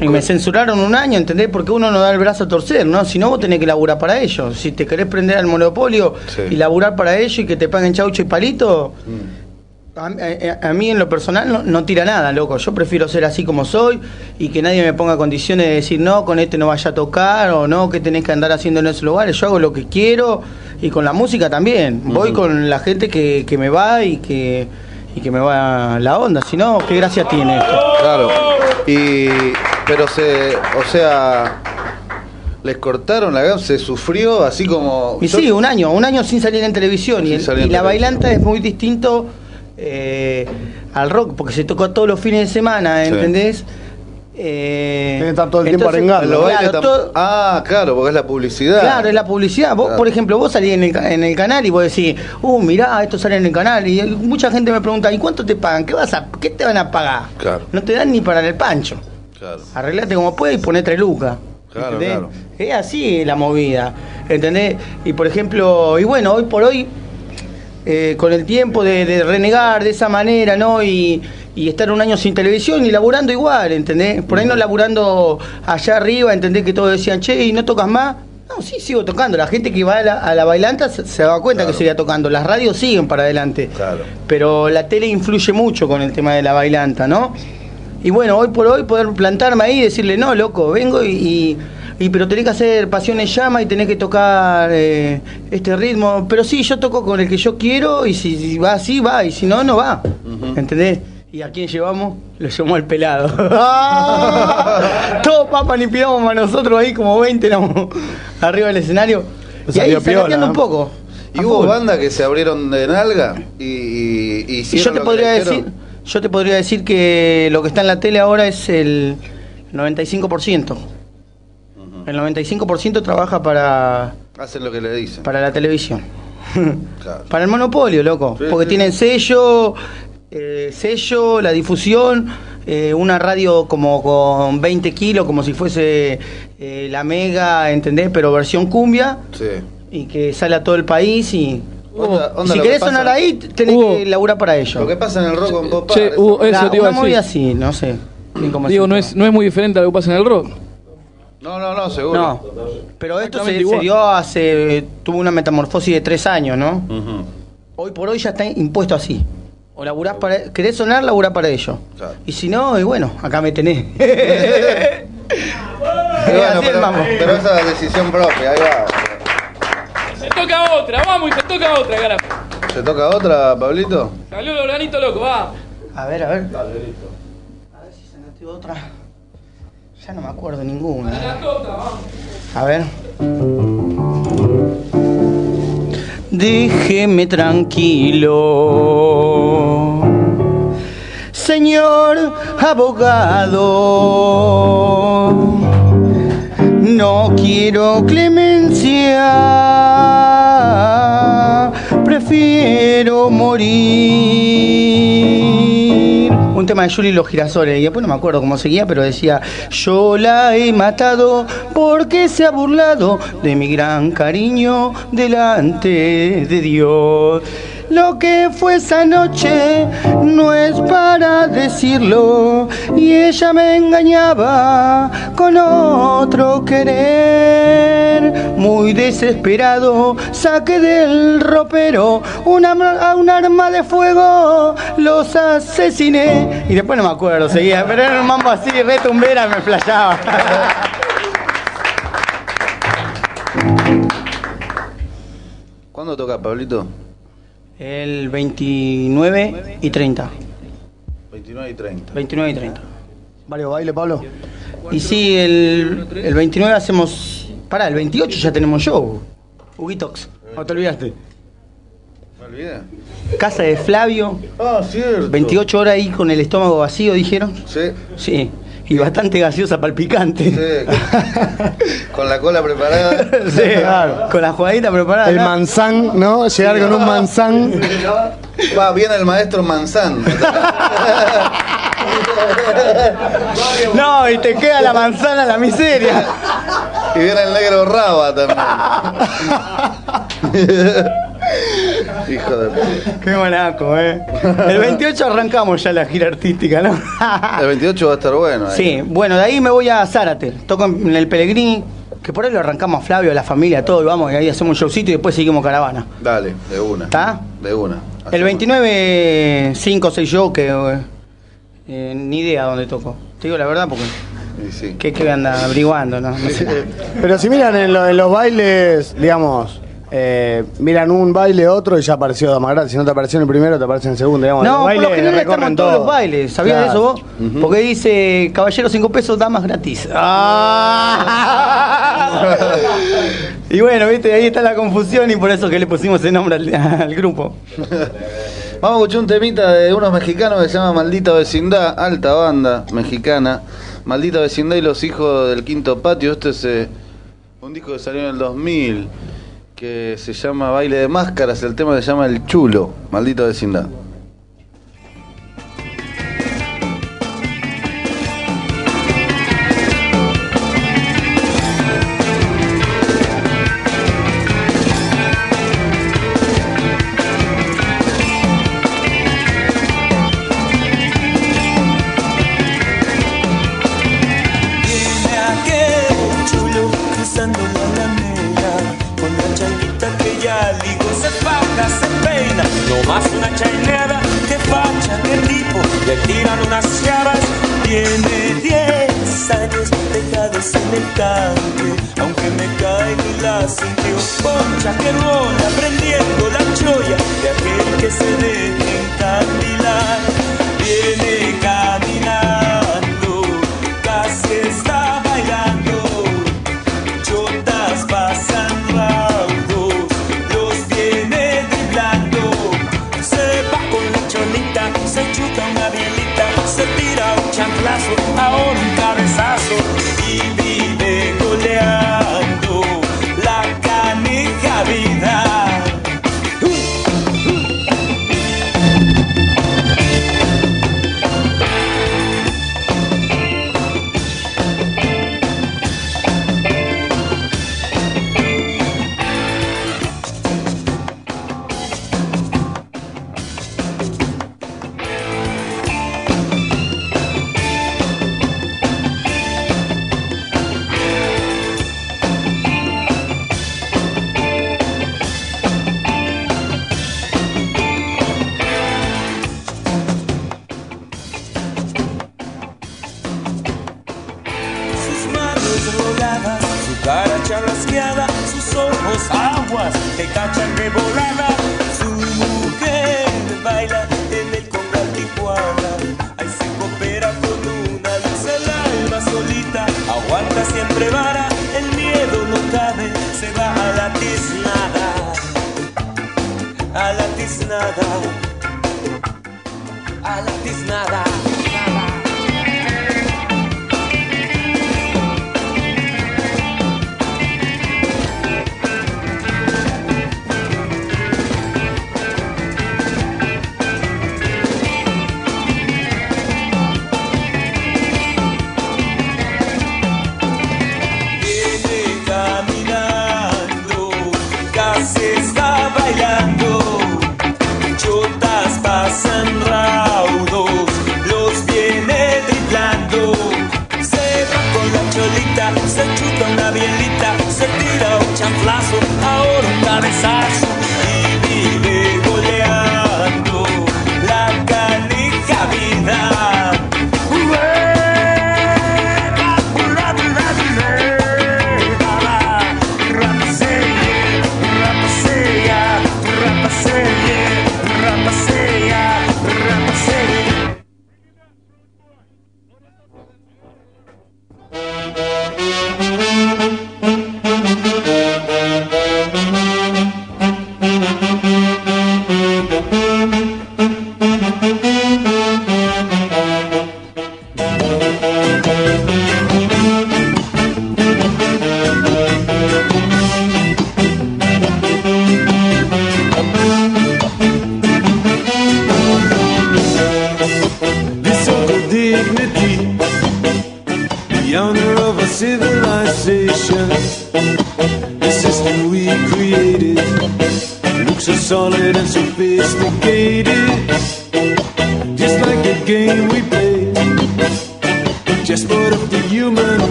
Y me censuraron un año, ¿entendés? Porque uno no da el brazo a torcer, ¿no? Si no, vos tenés que laburar para ello. Si te querés prender al monopolio Sí. y laburar para ello y que te paguen chaucho y palito, Mm. A, a- a mí en lo personal no, no tira nada, loco. Yo prefiero ser así como soy y que nadie me ponga condiciones de decir, no, con este no vaya a tocar o no, que tenés que andar haciendo en esos lugares. Yo hago lo que quiero y con la música también. Voy con la gente que, que me va y que, y que me va la onda. Si no, ¿qué gracia tiene esto? Claro. Y... Pero se... O sea... Les cortaron la gama, se sufrió así como... Y sí, un año, un año sin salir en televisión. Y, el- en la televisión. bailanta es muy distinto eh, al rock, porque se toca todos los fines de semana, Sí. ¿entendés? Eh, Tiene que estar todo el tiempo arengando. Claro, todo- Ah, claro, porque es la publicidad. Claro, es la publicidad. Vos, Claro. por ejemplo, vos salís en el, en el canal y vos decís, uh, mirá, esto sale en el canal. Y mucha gente me pregunta, ¿y cuánto te pagan? ¿Qué, vas a, qué te van a pagar? Claro, No te dan ni para el pancho. claro. Arreglate como puedes y poné tres lucas. Claro, claro. Es así la movida. ¿Entendés? Y por ejemplo, y bueno, hoy por hoy, eh, con el tiempo de, de renegar de esa manera, ¿no? Y, y estar un año sin televisión y laburando igual, ¿entendés? Por ahí no laburando allá arriba, ¿entendés? Que todos decían, che, ¿y no tocas más? No, sí, sigo tocando. La gente que va a la, a la bailanta se, se da cuenta Claro. que seguía tocando. Las radios siguen para adelante. Claro. Pero la tele influye mucho con el tema de la bailanta, ¿no? Y bueno, hoy por hoy poder plantarme ahí y decirle, no, loco, vengo y, y, y pero tenés que hacer Pasiones Llama y tenés que tocar eh, este ritmo. Pero sí, yo toco con el que yo quiero y si, si va así, va, y si no, no va. ¿Entendés? ¿Y a quién llevamos? Lo llevamos al pelado. Todo papa ni pidamos a nosotros ahí como 20 éramos arriba del escenario. Y ahí piola, zapateando un poco. Y hubo full. bandas que se abrieron de nalga y, y, y hicieron yo te lo podría decir, yo te podría decir que lo que está en la tele ahora es el 95%. El 95% trabaja para, Hacen lo que le dicen. para la televisión. Claro. Para el monopolio, loco. Sí, Porque sí. tienen sello, eh, sello, la difusión, eh, una radio como con 20 kilos, como si fuese eh, la Mega, ¿entendés? Pero versión cumbia, Sí. y que sale a todo el país y... Onda- onda si que querés pasa- sonar ahí, tenés Hugo. que laburar para ello. Lo que pasa en el rock and pop. Che, Hugo, eso. eso La- te iba a una decir. así, no sé. Digo, no es, no es muy diferente a lo que pasa en el rock. No, no, no, seguro. No. Pero esto se, se dio hace. tuvo una metamorfosis de tres años, ¿no? Hoy por hoy ya está impuesto así. O laburás para. ¿Querés sonar? Laburás para ello. Claro. Y si no, y bueno, acá me tenés. Pero, bueno, pero, esa es decisión propia, ahí va. Se toca otra, vamos y se toca otra, cara. ¿Te toca otra, Pablito? Salió el organito loco, va. A ver, a ver. A ver si se noté otra. Ya no me acuerdo ninguna. A ver. Déjeme tranquilo, señor abogado. No quiero clemencia, tema de Yuri y los girasoles, y después no me acuerdo cómo seguía, pero decía, yo la he matado porque se ha burlado de mi gran cariño delante de Dios. Lo que fue esa noche no es para decirlo y ella me engañaba con otro querer. Muy desesperado saqué del ropero una, a un arma de fuego, los asesiné. Y después no me acuerdo, seguía, pero era un mambo así, retumbera, me flayaba. ¿Cuándo toca, Pablito? El 29 y 30. 29 y 30. 29 y 30. ¿Varios bailes, Pablo? Y sí, el, el 29 hacemos. Pará, el 28 ya tenemos show. Huguitox. No te olvidaste. ¿Me olvidé? Casa de Flavio. Ah, cierto. 28 horas ahí con el estómago vacío, dijeron. Sí. Sí. Y bastante gaseosa palpicante. Sí. Con la cola preparada. Sí, Con la jugadita preparada. El manzán, ¿no? Llegar con un manzán. Va, viene el maestro Manzán. No, y te queda la manzana la miseria. Y viene el negro Raba también. Hijo de puta. Qué monaco, eh. El 28 arrancamos ya la gira artística, ¿no? El 28 va a estar bueno. ahí. Sí, bueno, de ahí me voy a Zárate. Toco en el Pellegrini, que por ahí lo arrancamos a Flavio, a la familia, todo, y vamos, y ahí hacemos un showcito y después seguimos caravana. Dale, de una. ¿Está? De una. El 29, 5 o 6 yo, que eh, ni idea dónde toco. Te digo la verdad porque. Sí. ¿Qué, qué anda averiguando? No, no sé. Pero si miran en, lo- en los bailes, digamos, eh, miran un baile, otro y ya apareció Damagrad. Si no te apareció en el primero, te aparece en el segundo. Digamos, No, los por bailes lo general estamos en todos todo. los bailes. ¿Sabías de eso vos? Porque dice, caballero 5 pesos, damas gratis. ¡Ah! y bueno, viste, ahí está la confusión y por eso que le pusimos ese nombre al, al grupo. Vamos a escuchar un temita de unos mexicanos que se llama Maldita Vecindad, alta banda mexicana. Maldita Vecindad y los hijos del quinto patio. Este es eh, un disco que salió en el 2000 que se llama Baile de Máscaras. El tema se llama El Chulo. Maldita Vecindad.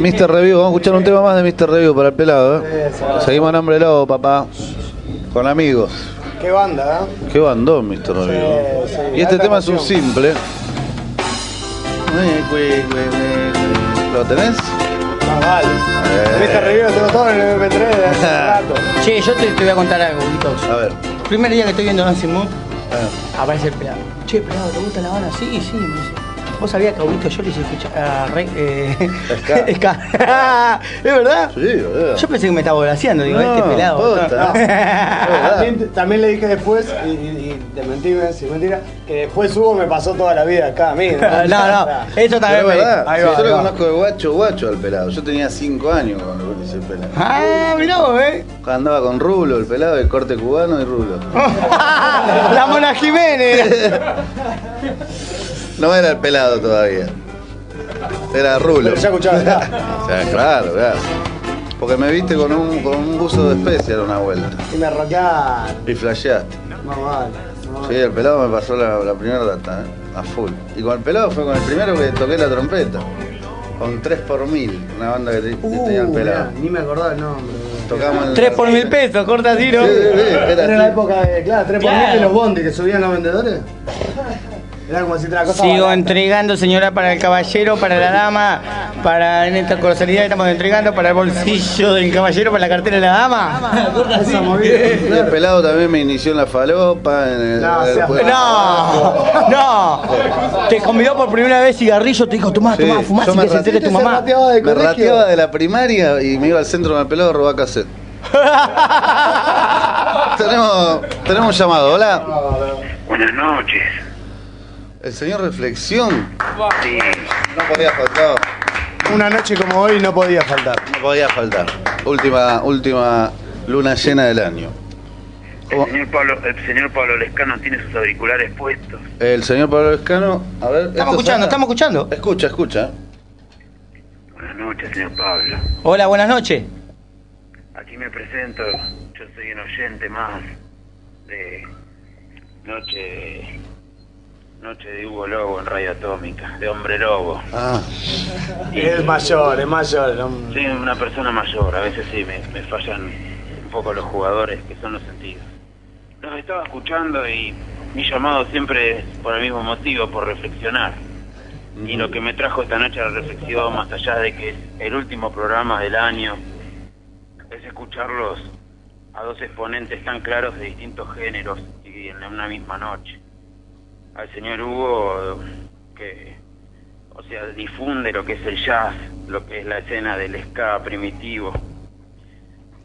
Mr. Review, vamos a escuchar un tema más de Mr. Review para el pelado. ¿eh? Seguimos en Hombre Lobo, papá. Con amigos. Qué banda, ¿eh? Qué bandón, Mr. Review. sí, y este tema es un simple. ¿Lo tenés? Más vale. Eh. Viste review lo tengo todo en el MP3 de hace rato. Che, yo te, te voy a contar algo, Guitos. A ver. Primer día que estoy viendo Dancing Mood, Ah. aparece el pelado. Che, pelado, ¿te gusta la banda? Sí, sí, me dice. ¿Vos sabías que Augusto yo le hice escuchar a Rey? Eh, Ska. ¿Es verdad? Sí, boludo. Yo pensé que me estaba volaseando, digo, No, este pelado. También, también le dije después, y, y, y te mentí, si mentira, que después Hugo me pasó toda la vida acá a mí. No, no, eso también es me verdad. Ahí va, yo ahí lo va. conozco de guacho, guacho al pelado. Yo tenía 5 años cuando lo hice el pelado. Ah, mirá vos, eh. Andaba con Rulo, el pelado de corte cubano y Rulo. La Mona Jiménez. No era el pelado todavía. Era Rulo. Pero ya escuchaba acá. O sea, claro, claro. Porque me viste con un, con un buzo de especial una vuelta. Y me roquearon. Y flasheaste. Más vale. Sí, el pelado me pasó la, la primera data, ¿eh? A full. Y con el pelado fue con el primero que toqué la trompeta. Con 3 por mil, una banda que, te- que tenía el Uh, pelado. mirá, ni me acordaba el nombre. Tocamos en- 3 por mil pesos, corta ¿no? Sí, sí, sí, era Era la época de, claro, 3 por Claro. mil de los bondi que subían los vendedores. Era como si te la cosa Sigo barata. entregando, señora, para el caballero, para la dama, para en esta colosalidad estamos entregando para el bolsillo del caballero, para la cartera de la dama. Esa movida. Y el pelado también me inició en la falopa, en el, No, juego. No, no. Te convidó por primera vez cigarrillo, te dijo, tomá, Sí, tomá, fumá yo si me que se entere tu mamá. rateaba de Me colegio. rateaba de la primaria y me iba al centro con el pelado a robar cassette. tenemos, tenemos un llamado, hola. Buenas noches. El señor Reflexión. Sí. No podía faltar. Una noche como hoy no podía faltar. No podía faltar. Última, última luna llena del año. El señor Pablo, el señor Pablo Lescano tiene sus auriculares puestos. El señor Pablo Escano, a ver. Estamos escuchando, estamos escuchando. Escucha, escucha. Buenas noches, señor Pablo. Hola, buenas noches. Aquí me presento. Yo soy un oyente más de Noche Noche de Hugo Lobo en Radio Atómica, de Hombre Lobo. Ah. Es mayor, es mayor. no- Soy una persona mayor, a veces sí me, me fallan un poco los jugadores, que son los sentidos. Los estaba escuchando y mi llamado siempre es por el mismo motivo, por reflexionar. Y lo que me trajo esta noche a la reflexión, más allá de que es el último programa del año, es escucharlos a dos exponentes tan claros de distintos géneros y en una misma noche. Al señor Hugo, que, o sea, difunde lo que es el jazz, lo que es la escena del ska primitivo,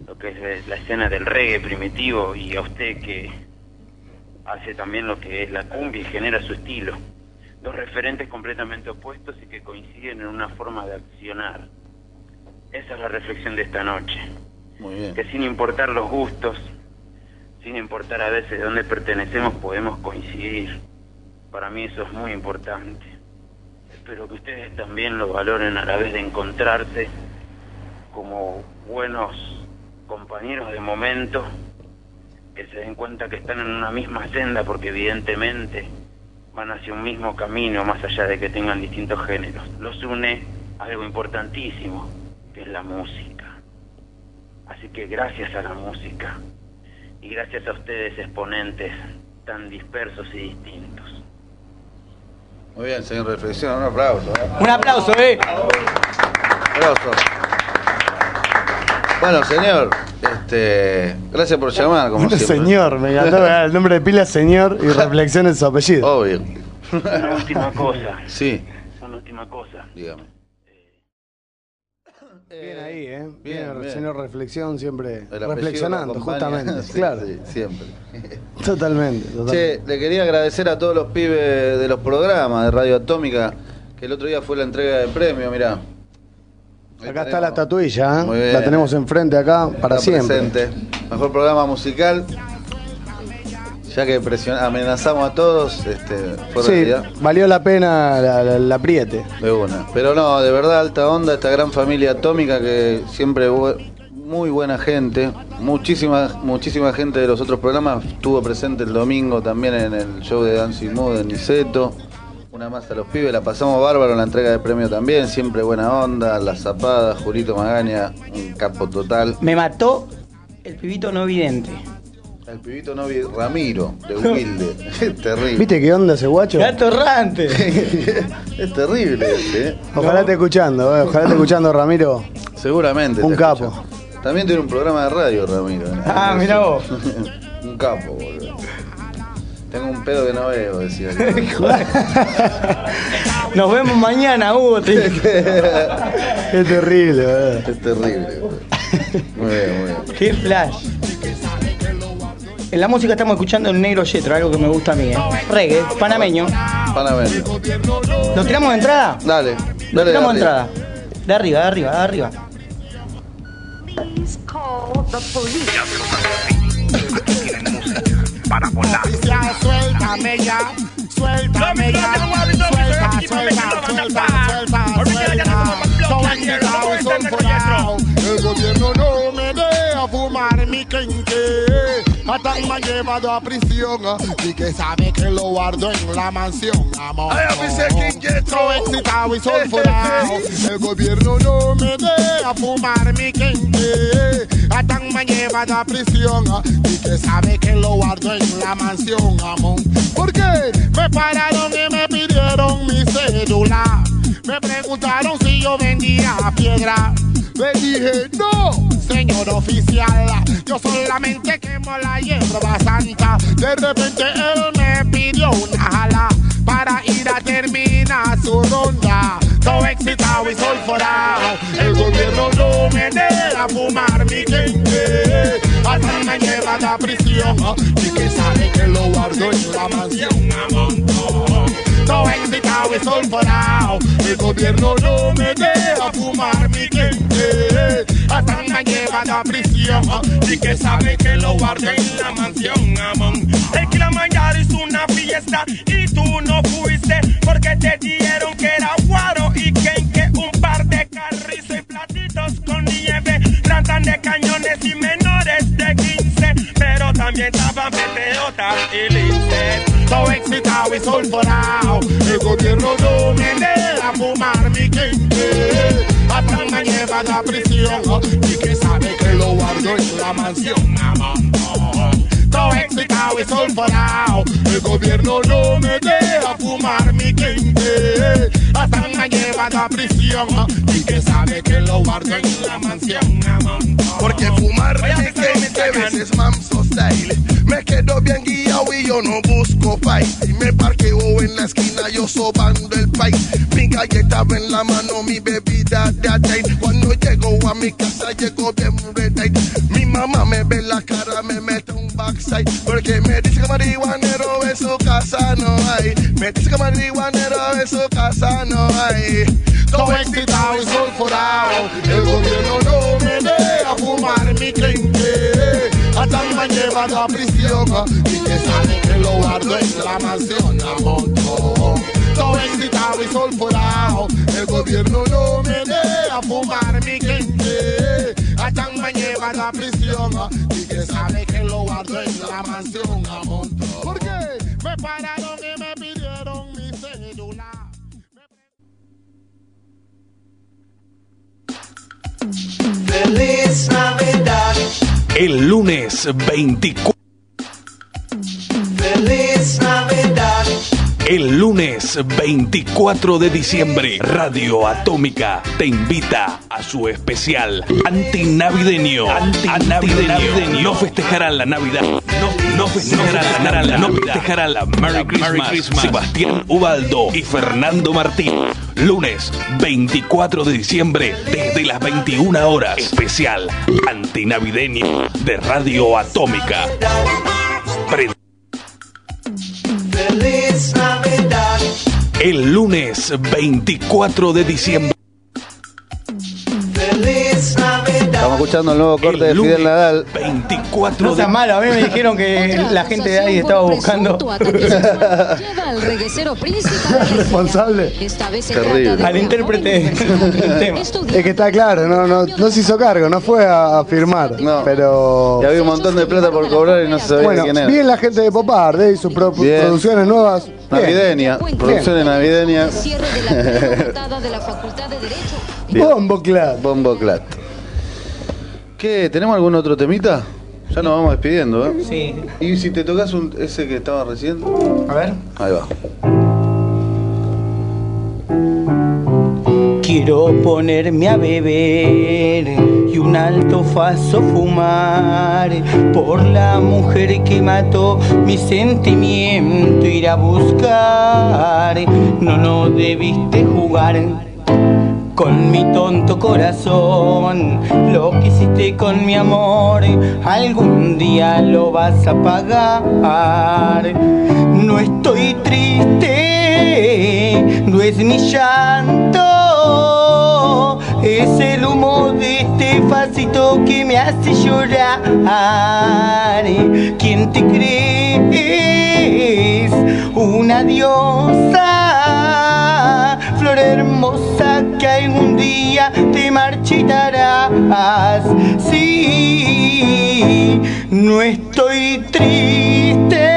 lo que es la escena del reggae primitivo, y a usted que hace también lo que es la cumbia y genera su estilo. Dos referentes completamente opuestos y que coinciden en una forma de accionar. Esa es la reflexión de esta noche. Muy bien. Que sin importar los gustos, sin importar a veces de dónde pertenecemos, podemos coincidir. Para mí eso es muy importante. Espero que ustedes también lo valoren a la vez de encontrarse como buenos compañeros de momento, que se den cuenta que están en una misma senda porque evidentemente van hacia un mismo camino más allá de que tengan distintos géneros. Los une algo importantísimo, que es la música. Así que gracias a la música y gracias a ustedes exponentes tan dispersos y distintos. Muy bien, señor Reflexión, un aplauso. ¿eh? Un aplauso, eh. Aplauso. Bueno, señor, este, gracias por llamar, como Bueno, siempre. señor, me encantó. El nombre de pila señor y reflexión en su apellido. Obvio. Una última cosa, Sí, una última cosa. dígame. Bien ahí, ¿eh? Bien, bien, reflexión siempre reflexionando, justamente. Sí, claro, sí, siempre. totalmente. totalmente. Che, le quería agradecer a todos los pibes de los programas de Radio Atómica, que el otro día fue la entrega de premio, mirá. Ahí Acá está la tatuilla, Muy ¿eh? la tenemos enfrente acá para Está siempre. presente. Mejor programa musical. Ya que presion- amenazamos a todos, este, fue Sí, realidad. valió la pena la, la- la apriete. De una. Pero no, de verdad, alta onda, esta gran familia atómica que siempre bu- muy buena gente. Muchísima, muchísima gente de los otros programas estuvo presente el domingo también en el show de Dancing Mood en Niceto. Una Una más a los pibes, la pasamos bárbaro en la entrega de premio también, siempre buena onda, la zapada, Julito Magaña, un capo total. Me mató el pibito no vidente. El pibito no vi- Ramiro, de humilde, es terrible. ¿Viste qué onda ese guacho? Gato errante. es terrible ese, ¿eh? Ojalá esté escuchando, eh, ojalá esté escuchando, Ramiro. Seguramente. Un capo. escucha. También tiene un programa de radio, Ramiro. ¿eh? Ah, mirá vos. un capo, boludo. Tengo un pedo que no veo, decía. Nos vemos mañana, Hugo. te- Es terrible, eh. Es terrible. boludo. Muy bien, muy bien. Qué flash. En la música estamos escuchando el negro Yetro, algo que me gusta a mí, ¿eh? Reggae, panameño. Panameño. ¿Lo tiramos de entrada? Dale, Lo dale. tiramos de entrada. De arriba, de arriba, de arriba. para volar. Suéltame ya, suéltame ya, suelta, suelta, suelta, suelta, suelta. Todo enredado y sulfurado. El gobierno no me deja fumar mi. Hasta me han llevado a prisión y que sabe que lo guardo en la mansión, amor. Todo excitado y sulfurado. El gobierno no me deja fumar mi quenque. Hasta me han llevado a prisión y que sabe que lo guardo en la mansión, amor. Porque me pararon y me pidieron mi cédula. Me preguntaron si yo vendía piedra. Le dije, no, señor oficial, yo solamente quemo la hierba santa. De repente él me pidió una jala para ir a terminar su ronda. Todo excitado y sulfurado, el gobierno no me deja fumar mi gente. Hasta me lleva a prisión y que sabe que lo guardo en la excitado y sulfurado, el gobierno no me deja fumar mi gente. Hasta me lleva a prisión y que sabe que lo guardo en la mansión amón. El mañana hizo una fiesta y tú no fuiste porque te dijeron que era guaro y que, que un par de carrizos y platitos con nieve, tratan de cañones y menores de 15, pero también estaban peteotas y linces. Todo excitado y sulfurado, el gobierno no me deja fumar mi gente. Hasta me lleva a la prisión y que sabe que lo guardo en la mansión. Todo excitado y sulfurado, el gobierno no me deja fumar mi gente. Hasta me lleva a la prisión. Y que sabe que lo guardo en la mansión. Porque fumar mi a veces mamso style. Me quedo bien guiado y yo no busco fight. Y me parqueo en la esquina yo sobando el país Mi galleta en la mano, mi bebida de atay Cuando llego a mi casa llego bien ready Mi mamá me ve la cara, me mete un backside Porque me dice que marihuanero en su casa no hay Me dice que marihuanero en su casa no hay Todo excitado y sulfurado, el gobierno no me deja fumar mi gente. Hasta me han llevado a prisión y que sabe que lo guardo en la mansión a montón. Todo excitado y sulfurado, el gobierno no me deja fumar mi gente. Hasta me han llevado a prisión y que sabe que lo guardo en la mansión a montón. Porque me pararon y me pidieron mi cédula. Feliz Navidad, El lunes 24. feliz Navidad. El lunes 24 de diciembre, Radio Atómica te invita a su especial antinavideño. Antinavideño. No festejarán la Navidad. No, no festejarán la Navidad. No festejarán la Merry Christmas. Sebastián Ubaldo y Fernando Martín. Lunes 24 de diciembre, desde las 21 horas. Especial antinavideño de Radio Atómica. Feliz Navidad, El lunes 24 de diciembre. Estamos escuchando el nuevo corte de Fidel Nadal. 24 No sea malo, a mí me dijeron que la gente de ahí estaba buscando. Lleva al reguecero principal. Responsable. Esta vez se Terrible. trata de Al intérprete del tema. Es que está claro, no, no, no se hizo cargo, no fue a, a firmar. Pero. Y había un montón de plata por cobrar y no se sabía Bueno, quién era. bien la gente de Popar, de sus pro- Bien. producciones nuevas. Bien. Navideña, producciones navideñas. de la Facultad de Derecho. Bombo Clat. Bombo Clat. ¿Qué? ¿Tenemos algún otro temita? Ya nos vamos despidiendo, ¿eh? Sí. ¿Y si te tocas un, ese que estaba recién? A ver. Ahí va. Quiero ponerme a beber y un alto faso fumar por la mujer que mató mi sentimiento ir a buscar. No, no debiste jugar con mi tonto corazón. Lo que hiciste con mi amor, algún día lo vas a pagar. No estoy triste, no es mi llanto. Es el humo de este facito que me hace llorar. ¿Quién te crees? Una diosa, flor hermosa algún día te marchitarás. Sí, no estoy triste.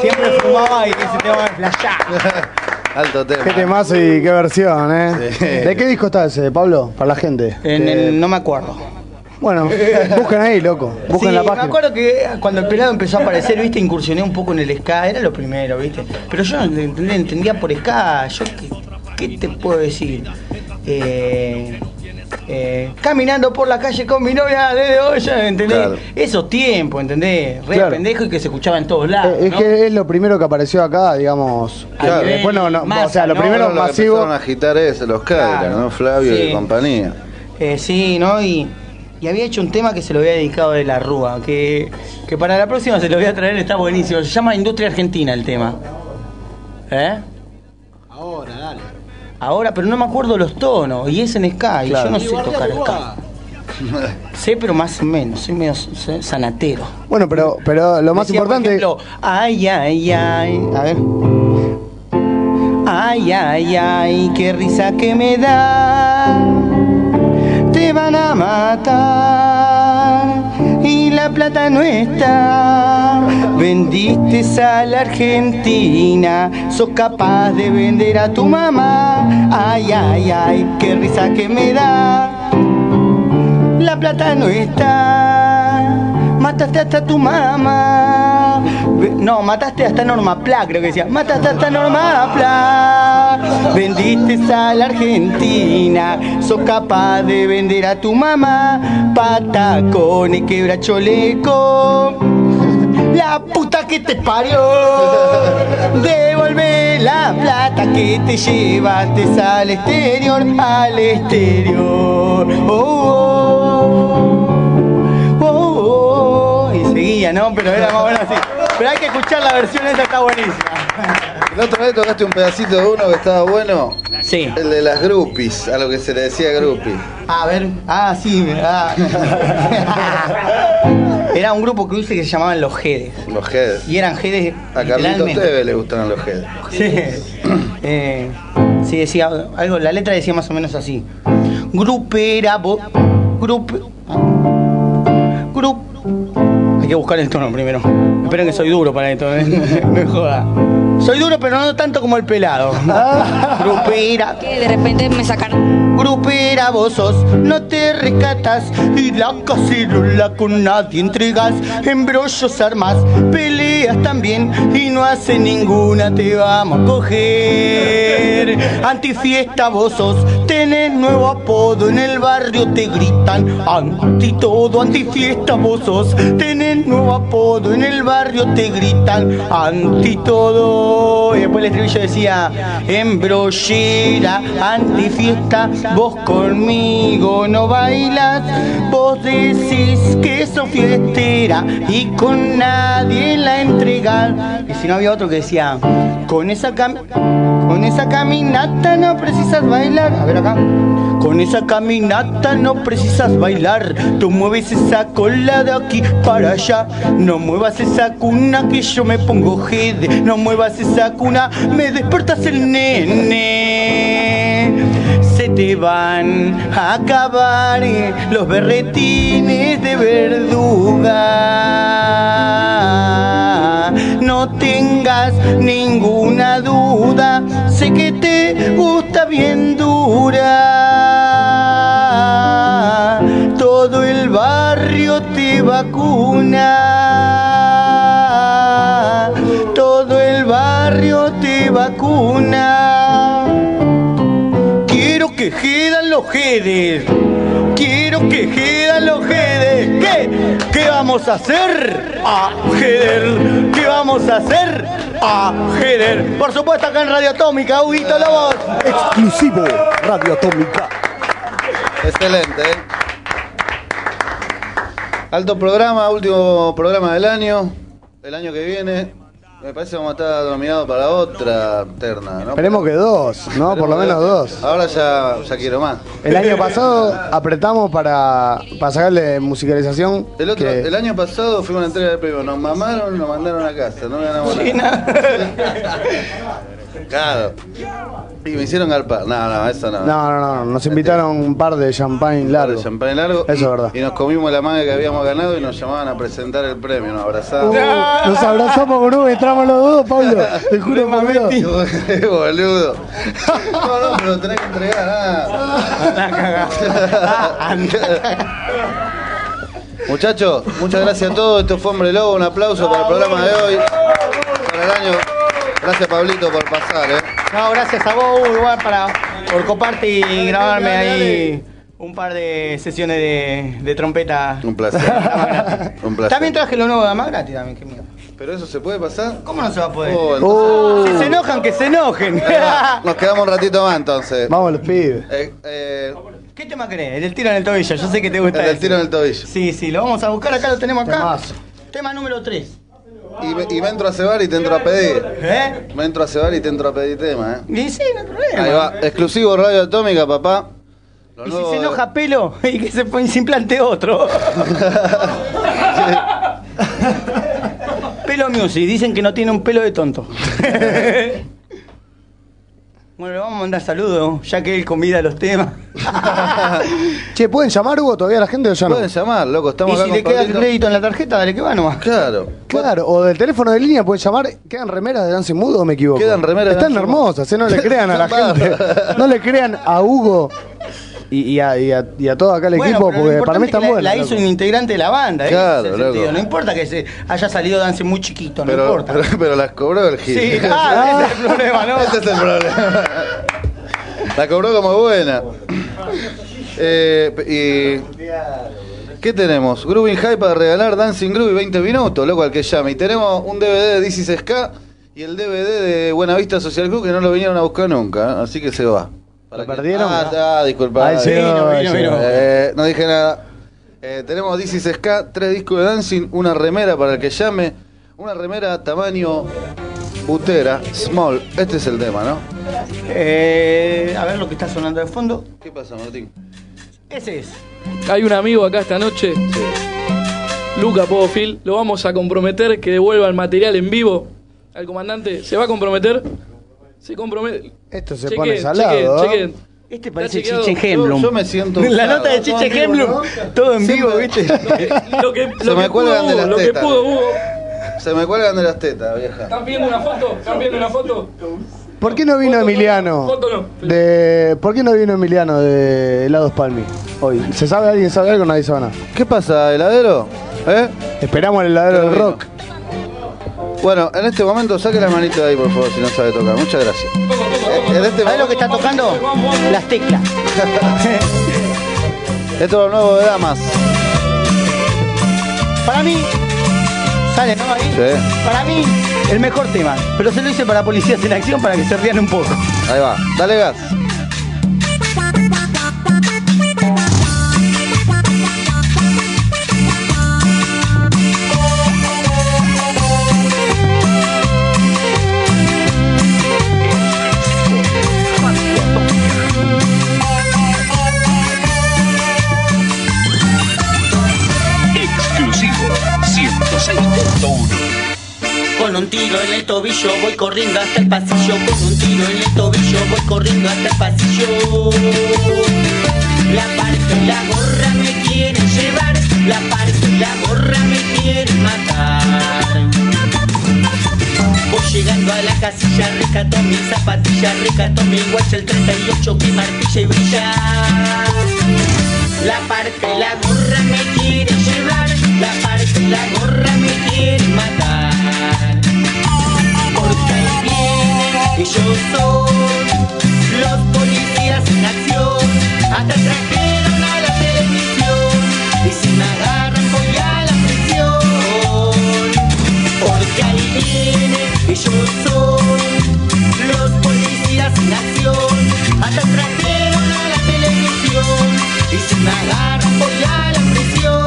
Siempre fumaba y ese tema me flashaba. Alto tema. Qué temazo y qué versión, ¿eh? ¿De qué disco está ese, Pablo? Para la gente. En el- no me acuerdo. Bueno, busquen ahí, loco. Busquen Sí, la me página. acuerdo que cuando el pelado empezó a aparecer, viste, incursioné un poco en el ska, era lo primero, viste. Pero yo no entendía, entendía por ska, yo qué, qué te puedo decir. Eh, eh, caminando por la calle con mi novia de olla, ¿entendés? Claro. Esos tiempos, ¿entendés? Re Claro. pendejo y que se escuchaba en todos lados. Eh, es ¿no? que es lo primero que apareció acá, digamos. Claro. Que Después no, no, Masa, o sea, lo ¿no? primero Bueno, lo que masivo. empezaron a agitar es los Cadillac, Claro. ¿no? Flavio Sí. y compañía. Eh, sí, ¿no? Y, y había hecho un tema que se lo había dedicado de la Rúa, que, que para la próxima se lo voy a traer, está buenísimo. Se llama Industria Argentina el tema. ¿Eh? Ahora, dale. Ahora, pero no me acuerdo los tonos, y es en ska, y Claro. yo no sé tocar ska. Sé, pero más o menos, soy medio sanatero. Bueno, pero, pero lo más Decía, por importante. ejemplo, ay, ay, ay. A ver. Ay, ay, ay, qué risa que me da. Van a matar y la plata no está. Vendiste a la Argentina, sos capaz de vender a tu mamá. Ay, ay, ay, qué risa que me da. La plata no está. Mataste hasta tu mamá. No, mataste hasta Norma Pla, creo que decía. Mataste hasta Norma Pla. Vendiste a la Argentina. Sos capaz de vender a tu mamá. Patacones, quebracholeco. La puta que te parió. Devolve la plata que te llevaste al exterior, al exterior. Oh, oh, oh, oh. Y seguía, ¿no? Pero era más o menos así. Pero hay que escuchar la versión, esa está buenísima. La otra vez tocaste un pedacito de uno que estaba bueno. Sí. El de las groupies, a lo que se le decía groupie. A ver, ah, sí, ah. Era un grupo que que se llamaban Los Jedes. Los Jedes. Y eran Jedes A Carlitos. Tevez le gustaban los Jedes. Sí. Eh, sí, decía algo, la letra decía más o menos así. Grupera, bo, grup, grup. Hay que buscar el tono primero. Esperen que soy duro para esto, ¿eh? no me joda. Soy duro, pero no tanto como el pelado. Grupera. Que de repente me sacaron. Grupera, vos no te rescatas y la cacerola con nadie entregas. Embrollos armas, peleas también y no hace ninguna, te vamos a coger. Antifiesta, vos sos, tenés nuevo apodo en el barrio, te gritan anti todo. Antifiesta, vos sos, tenés nuevo apodo en el barrio, te gritan anti todo. Y después el estribillo decía, embrollera, antifiesta, vos conmigo no bailas, vos decís que sos fiestera y con nadie la entregas. Y si no había otro que decía, con esa, con esa caminata no precisas bailar. A ver acá. Con esa caminata no precisas bailar. Tú mueves esa cola de aquí para allá. No muevas esa cuna que yo me pongo jede. No muevas esa cuna, me despertas el nene. Te van a acabar los berretines de verduga. No tengas ninguna duda, sé que te gusta bien dura. Todo el barrio te vacuna. Todo el barrio te vacuna. Quiero que quedan los jedes. Quiero que quedan los jedes. ¿Qué? ¿Qué vamos a hacer? A jeder. ¿Qué vamos a hacer? A jeder. Por supuesto acá en Radio Atómica, Huguito Lobos. Exclusivo Radio Atómica. Excelente, ¿eh? Alto programa, último programa del año. El año que viene, me parece que vamos a estar nominados para otra terna, ¿no? Esperemos que dos, ¿no? Por lo menos dos. Ahora ya, ya quiero más. El año pasado apretamos para, para sacarle musicalización. El, otro, que- el año pasado fue una entrega de premio. Nos mamaron, nos mandaron a casa. No me ganamos nada. Claro. Y me hicieron garpar. No, no, eso no. No, no, no, nos invitaron un par de champagne largo. Champagne largo. Eso es verdad. Y nos comimos la manga que habíamos ganado y nos llamaban a presentar el premio. Nos abrazaban. Uh, nos abrazamos con Uno, entramos los dos, Pablo. Te juro. Qué boludo. No, no, pero tenés que entregar. Ah. Muchachos, muchas gracias a todos. Esto fue Hombre Lobo. Un aplauso para el programa de hoy. Para el año. Gracias, Pablito, por pasar. ¿eh? No, gracias a vos, Hugo, igual, para, por coparte y grabarme ahí un par de sesiones de, de trompeta. Un placer. Un placer. También traje lo nuevo de Damas gratis también, que mío. ¿Pero eso se puede pasar? ¿Cómo no se va a poder? Oh, entonces- Si se enojan, que se enojen. Nos quedamos un ratito más entonces. Vamos los pibes. Eh, eh, ¿Qué tema querés? El del tiro en el tobillo, yo sé que te gusta El del tiro en el tobillo. Sí, sí, lo vamos a buscar acá, lo tenemos acá. Temazo. Tema número 3. Y, me, y me entro a cebar y te entro a pedir. ¿Eh? Me entro a cebar y te entro a pedir tema, ¿eh? Y sí, no hay problema. Ahí va. Exclusivo Radio Atómica, papá. Lo Y si se de- enoja pelo y que se, pone- se implante otro. pelo Music, dicen que no tiene un pelo de tonto. bueno, le vamos a mandar saludos, ya que él convida los temas. Che, ¿pueden llamar, Hugo, todavía la gente o ya no? Pueden llamar, loco. y Estamos si acá le queda el crédito en la tarjeta, dale que va nomás. Claro. Claro, o del teléfono de línea pueden llamar. ¿Quedan remeras de Dancing Mood o me equivoco? Quedan remeras de Están hermosas, ¿eh? no le crean a la gente. No le crean a Hugo y, y a, y a- y a todo acá el Bueno, equipo, porque para mí importante es que están la- hizo un integrante de la banda, ¿eh? Claro, Ese. No importa que se haya salido Dance muy chiquito, no Pero, importa. pero, pero las cobró el Gil. Sí, ah, ese es el problema, ¿no? Ese es el problema. La cobró como buena. Eh, y, ¿Qué tenemos? Grooving High para regalar Dancing Groovy 20 minutos, loco, al que llame. Y tenemos un DVD de This is Ska y el DVD de Buenavista Social Club que no lo vinieron a buscar nunca, ¿eh? así que se va. ¿Para ¿Lo qué? perdieron? Ah, ah, disculpa. Ahí sí, no, vino, vino. eh, no dije nada. Eh, tenemos This is Ska, tres discos de Dancing, una remera para el que llame, una remera tamaño butera, small. Este es el tema, ¿no? Eh, a ver lo que está sonando de fondo. ¿Qué pasa, Martín? Ese es. Hay un amigo acá esta noche, Luca Podofil, lo vamos a comprometer que devuelva el material en vivo al comandante. ¿Se va a comprometer? Se compromete. Esto se Chequen, pone salado. chequen, ¿eh? chequen. Este parece. Chiche Hemblum. Yo me siento La usado. nota de Chiche Hemblum. ¿no? Todo en vivo, ¿viste? Lo que, Se lo me que cuelgan pudo de las lo que tetas. pudo Hugo. Se me cuelgan de las tetas, vieja. ¿Están viendo una foto? ¿Están viendo una foto? ¿Por qué no vino Emiliano? foto no. De, ¿Por qué no vino Emiliano de Helados Palmi hoy? ¿Se sabe alguien sabe algo? Nadie sabe nada. ¿Qué pasa, heladero? ¿Eh? Esperamos el heladero del rock. Bueno, en este momento saque la manito de ahí, por favor, si no sabe tocar. Muchas gracias. Eh, En este ¿Sabes lo que está tocando? Las teclas. Esto es lo nuevo de Damas. Para mí, sale, ¿no? Ahí. Sí. Para mí, el mejor tema. Pero se lo hice para Policías en Acción para que se rían un poco. Ahí va. Dale gas. Un tiro en el tobillo voy corriendo hasta el pasillo. Con un tiro en el tobillo voy corriendo hasta el pasillo. La parte y la gorra me quieren llevar. La parte y la gorra me quieren matar. Voy llegando a la casilla, rescato mi zapatilla, rescato mi guacha, el 38 que martilla y brilla. La parte y la gorra me quieren llevar, la parte y la gorra me quieren matar. Ellos son los policías en acción, hasta trajeron a la televisión, y si me agarran voy a la prisión. Porque ahí vienen, ellos son los policías en acción, hasta trajeron a la televisión, y si me agarran voy a la prisión.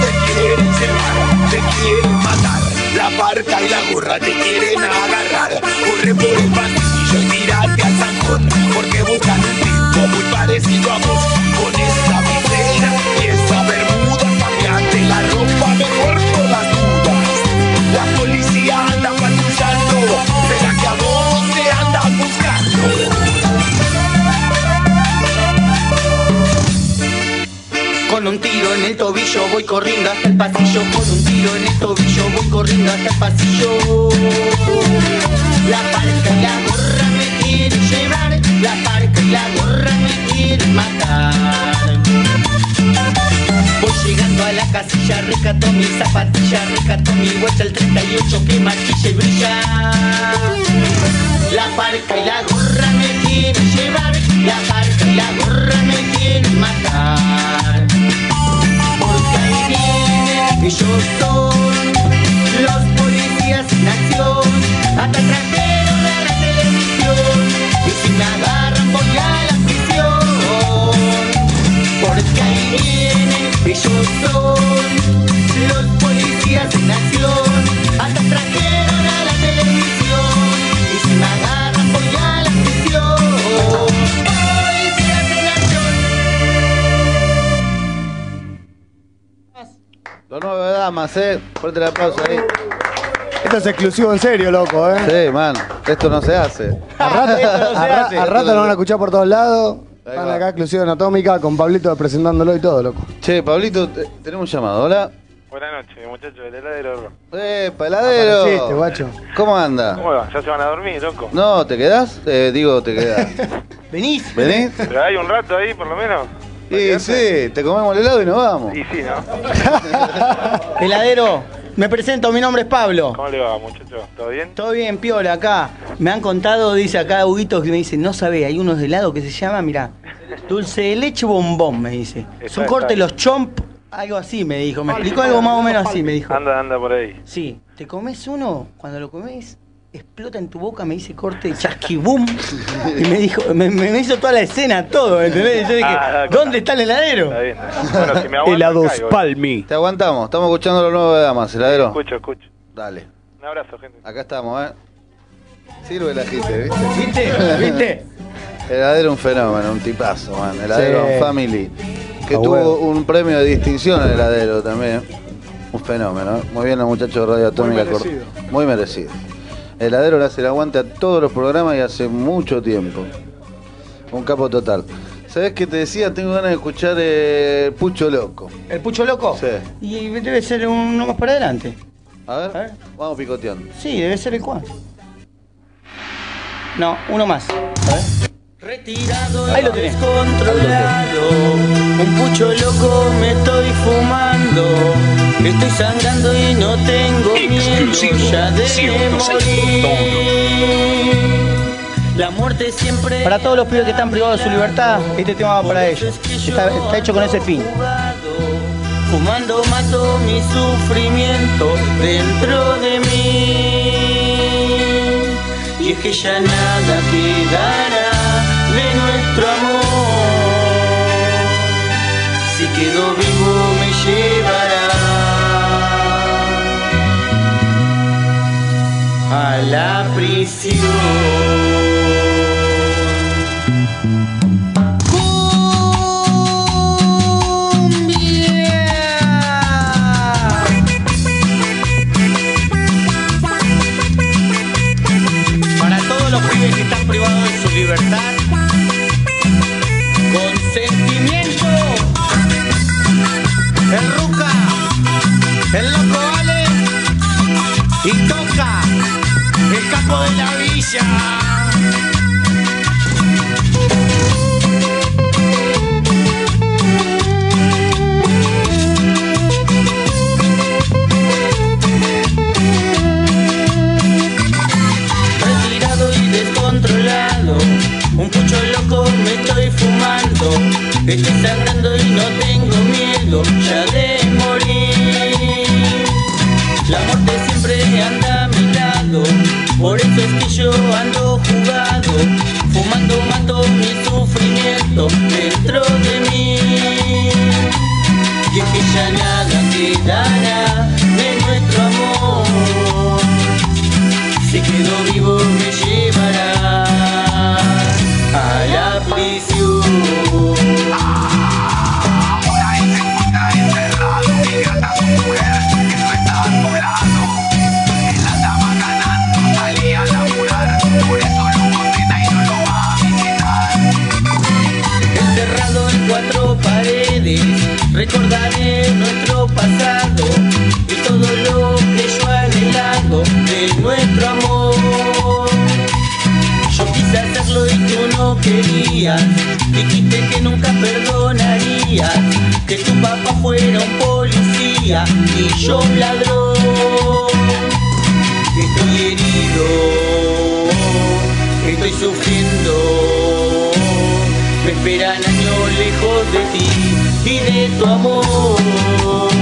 Te quieren llevar, te quieren matar. La parca y la gorra te quieren agarrar. Corre por el pasillo y tírate al zancón. Porque buscan un tipo muy parecido a vos. Con esa visera y esa bermuda. Cambiate la ropa mejor por las dudas. La policía anda patrullando. ¿Será que a vos te andan buscando? Con un tiro en el tobillo voy corriendo hasta el pasillo. Con un tiro en el tobillo voy corriendo hasta el pasillo. La parca y la gorra me quieren llevar. La parca y la gorra me quieren matar. Voy llegando a la casilla, rescato mi zapatilla, rescato mi guacha, el 38 que maquilla y brilla. La parca y la gorra me quieren llevar, la parca y la gorra me quieren matar. Ellos son los policías en acción, hasta trajeron a la televisión, y si me agarran voy a la prisión. Porque ahí vienen, ellos son los policías en acción, hasta trajeron a la televisión, y si me agarran damas, eh. Fuerte el aplauso ahí. Esto es exclusivo en serio, loco, ¿eh? Sí, man. Esto no se hace. A rato, a ra- a rato lo van a escuchar por todos lados. Están acá, exclusivo anatómica, con Pablito presentándolo y todo, loco. Che, Pablito, te- tenemos un llamado. Hola. Buenas noches, muchachos del heladero. Eh, paladero. Apareciste, guacho. ¿Cómo anda? ¿Cómo va? ¿Ya se van a dormir, loco? No, ¿te quedás? Eh, digo, te quedás. Venís. ¿Venís? ¿Pero hay un rato ahí, por lo menos? Y sí, te comemos el helado y nos vamos. Y sí, ¿no? Heladero, me presento, mi nombre es Pablo. ¿Cómo le va, muchachos? ¿Todo bien? Todo bien, piola, acá. Me han contado, dice acá Huguito, que me dice, no sabe, hay unos helados que se llama, mira, dulce de leche bombón, me dice. Es un Está, corte está. los chomp, algo así me dijo. Me explicó algo más o menos así, me dijo. Anda, anda por ahí. Sí, te comes uno, cuando lo comes, explota en tu boca, me dice corte chasquibum. Y me dijo, me, me hizo toda la escena, todo, ¿entendés? Y yo dije, Ah, ¿dónde está el heladero? Está bien. Bueno, si me aguantan, Helados caigo. Palmi. Te aguantamos, estamos escuchando los nueve damas, heladero. Escucho, escucho. Dale. Un abrazo, gente. Acá estamos, ¿eh? Sirve la gente, ¿viste? ¿Viste? ¿Viste? Heladero un fenómeno, un tipazo, man. Heladero Sí. Family. Que Ah, tuvo bueno. un premio de distinción el heladero también. Un fenómeno. ¿eh? Muy bien los muchachos de Radio Atómica. Muy merecido. Muy merecido. El heladero le hace el aguante a todos los programas y hace mucho tiempo. Un capo total. ¿Sabes qué te decía? Tengo ganas de escuchar eh, Pucho Loco. ¿El pucho loco? Sí. Y debe ser uno más para adelante. A ver, vamos picoteando. Sí, debe ser el cual. No, uno más. A ver. Retirado, Ahí lo tenés. descontrolado. Un pucho loco me estoy fumando. Estoy sangrando y no tengo miedo ya de. La muerte siempre. Para todos los pibes que están privados de su libertad, este tema va para ellos. Está, está hecho con ese fin. Fumando mato mi sufrimiento dentro de mí. Y es que ya nada quedará de nuestro amor. Que tu me llevará a la prisión para todos los que están privados de su libertad. El loco vale y toca el capo de la villa. retirado y descontrolado. Un pucho loco me estoy fumando. Estoy sangrando y no tengo miedo ya de morir. La muerte siempre anda a mi lado. Por eso es que yo ando jugado. Fumando mato mi sufrimiento dentro de mí. Y es que ya nada quedará de nuestro amor. Si quedo vivo me llevará a la prisión. Recordaré nuestro pasado y todo lo que yo anhelado de nuestro amor. Yo quise hacerlo y tú no querías, dijiste que nunca que tu papá fuera un policía y yo un ladrón. Estoy herido, estoy sufriendo. Me esperan años lejos de ti y de tu amor.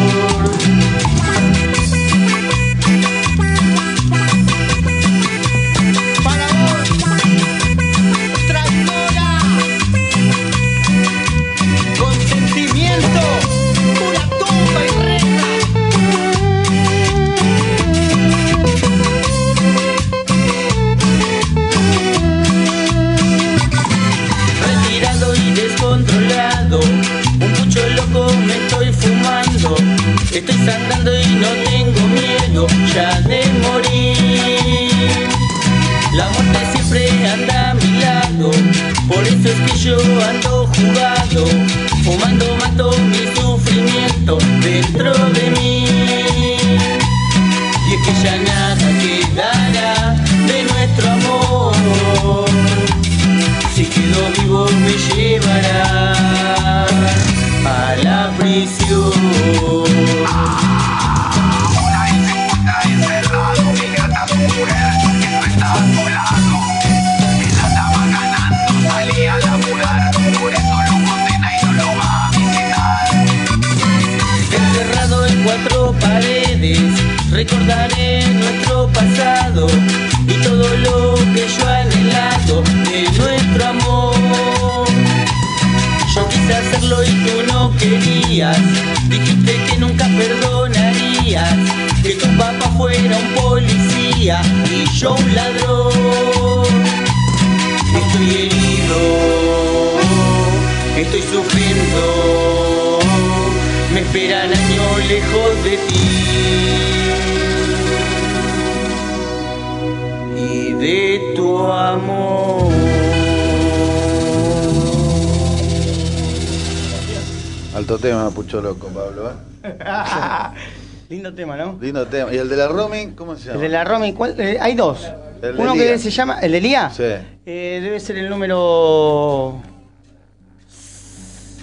Lindo tema. ¿Y el de la roaming, cómo se llama? El de la Romy, ¿cuál? Eh, hay dos. El Uno que se llama. ¿El de Lía? Sí. Eh, debe ser el número.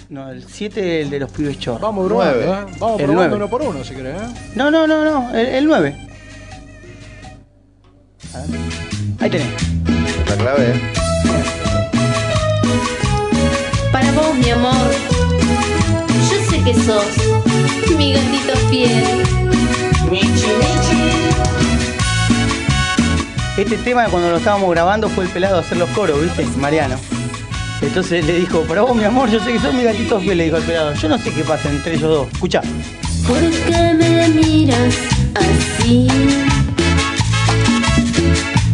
No, el 7, el de los pibes chorros. Vamos probando, Nueve. ¿eh? Vamos El probando nueve. uno por uno, si querés, ¿eh? No, no, no, no, el, el 9. Este tema cuando lo estábamos grabando fue el pelado a hacer los coros, ¿viste? Mariano. Entonces le dijo, para vos mi amor, yo sé que sos mi gatito fiel, le dijo el pelado. Yo no sé qué pasa entre ellos dos. Escucha. ¿Por qué me miras así?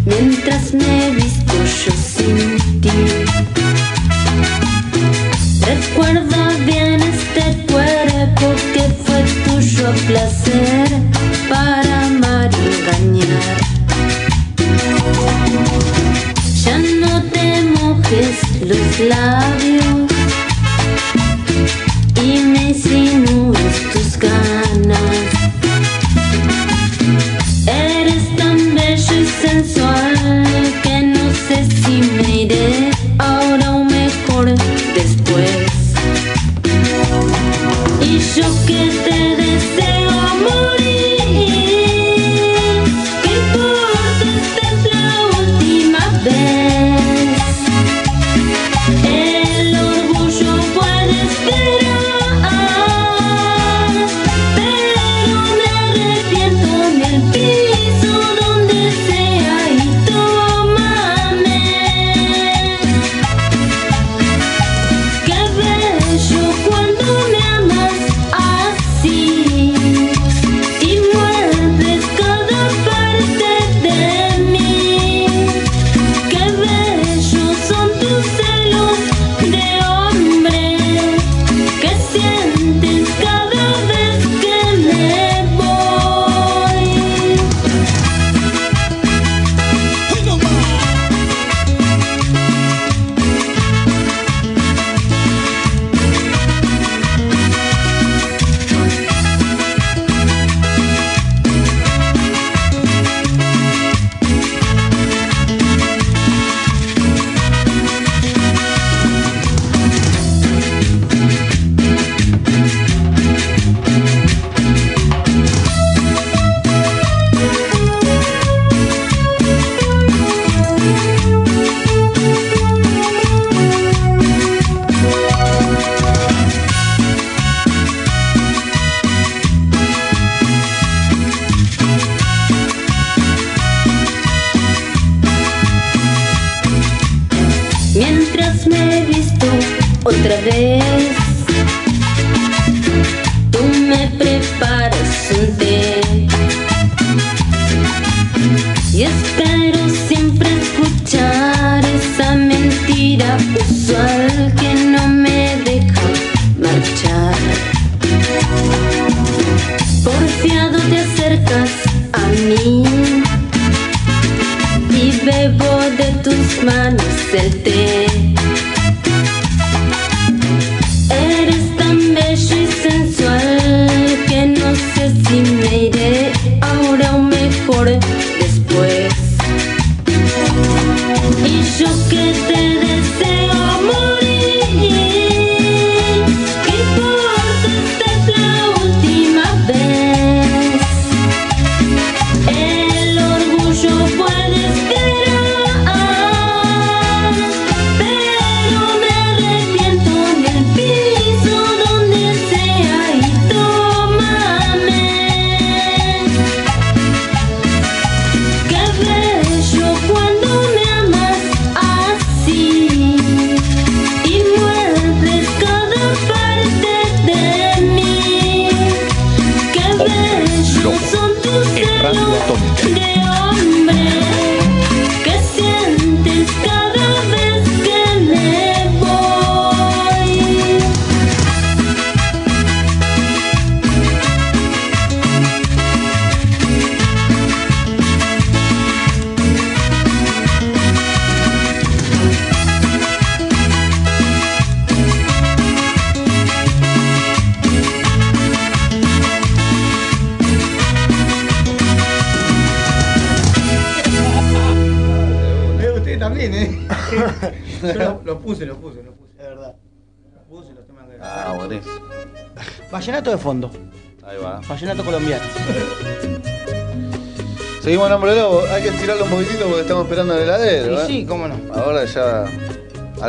Mientras me visto yo sin ti. Recuerda bien este cuerpo que fue tuyo placer para amar y engañar. Ya no te mojes los labios y me insinúes tus ganas.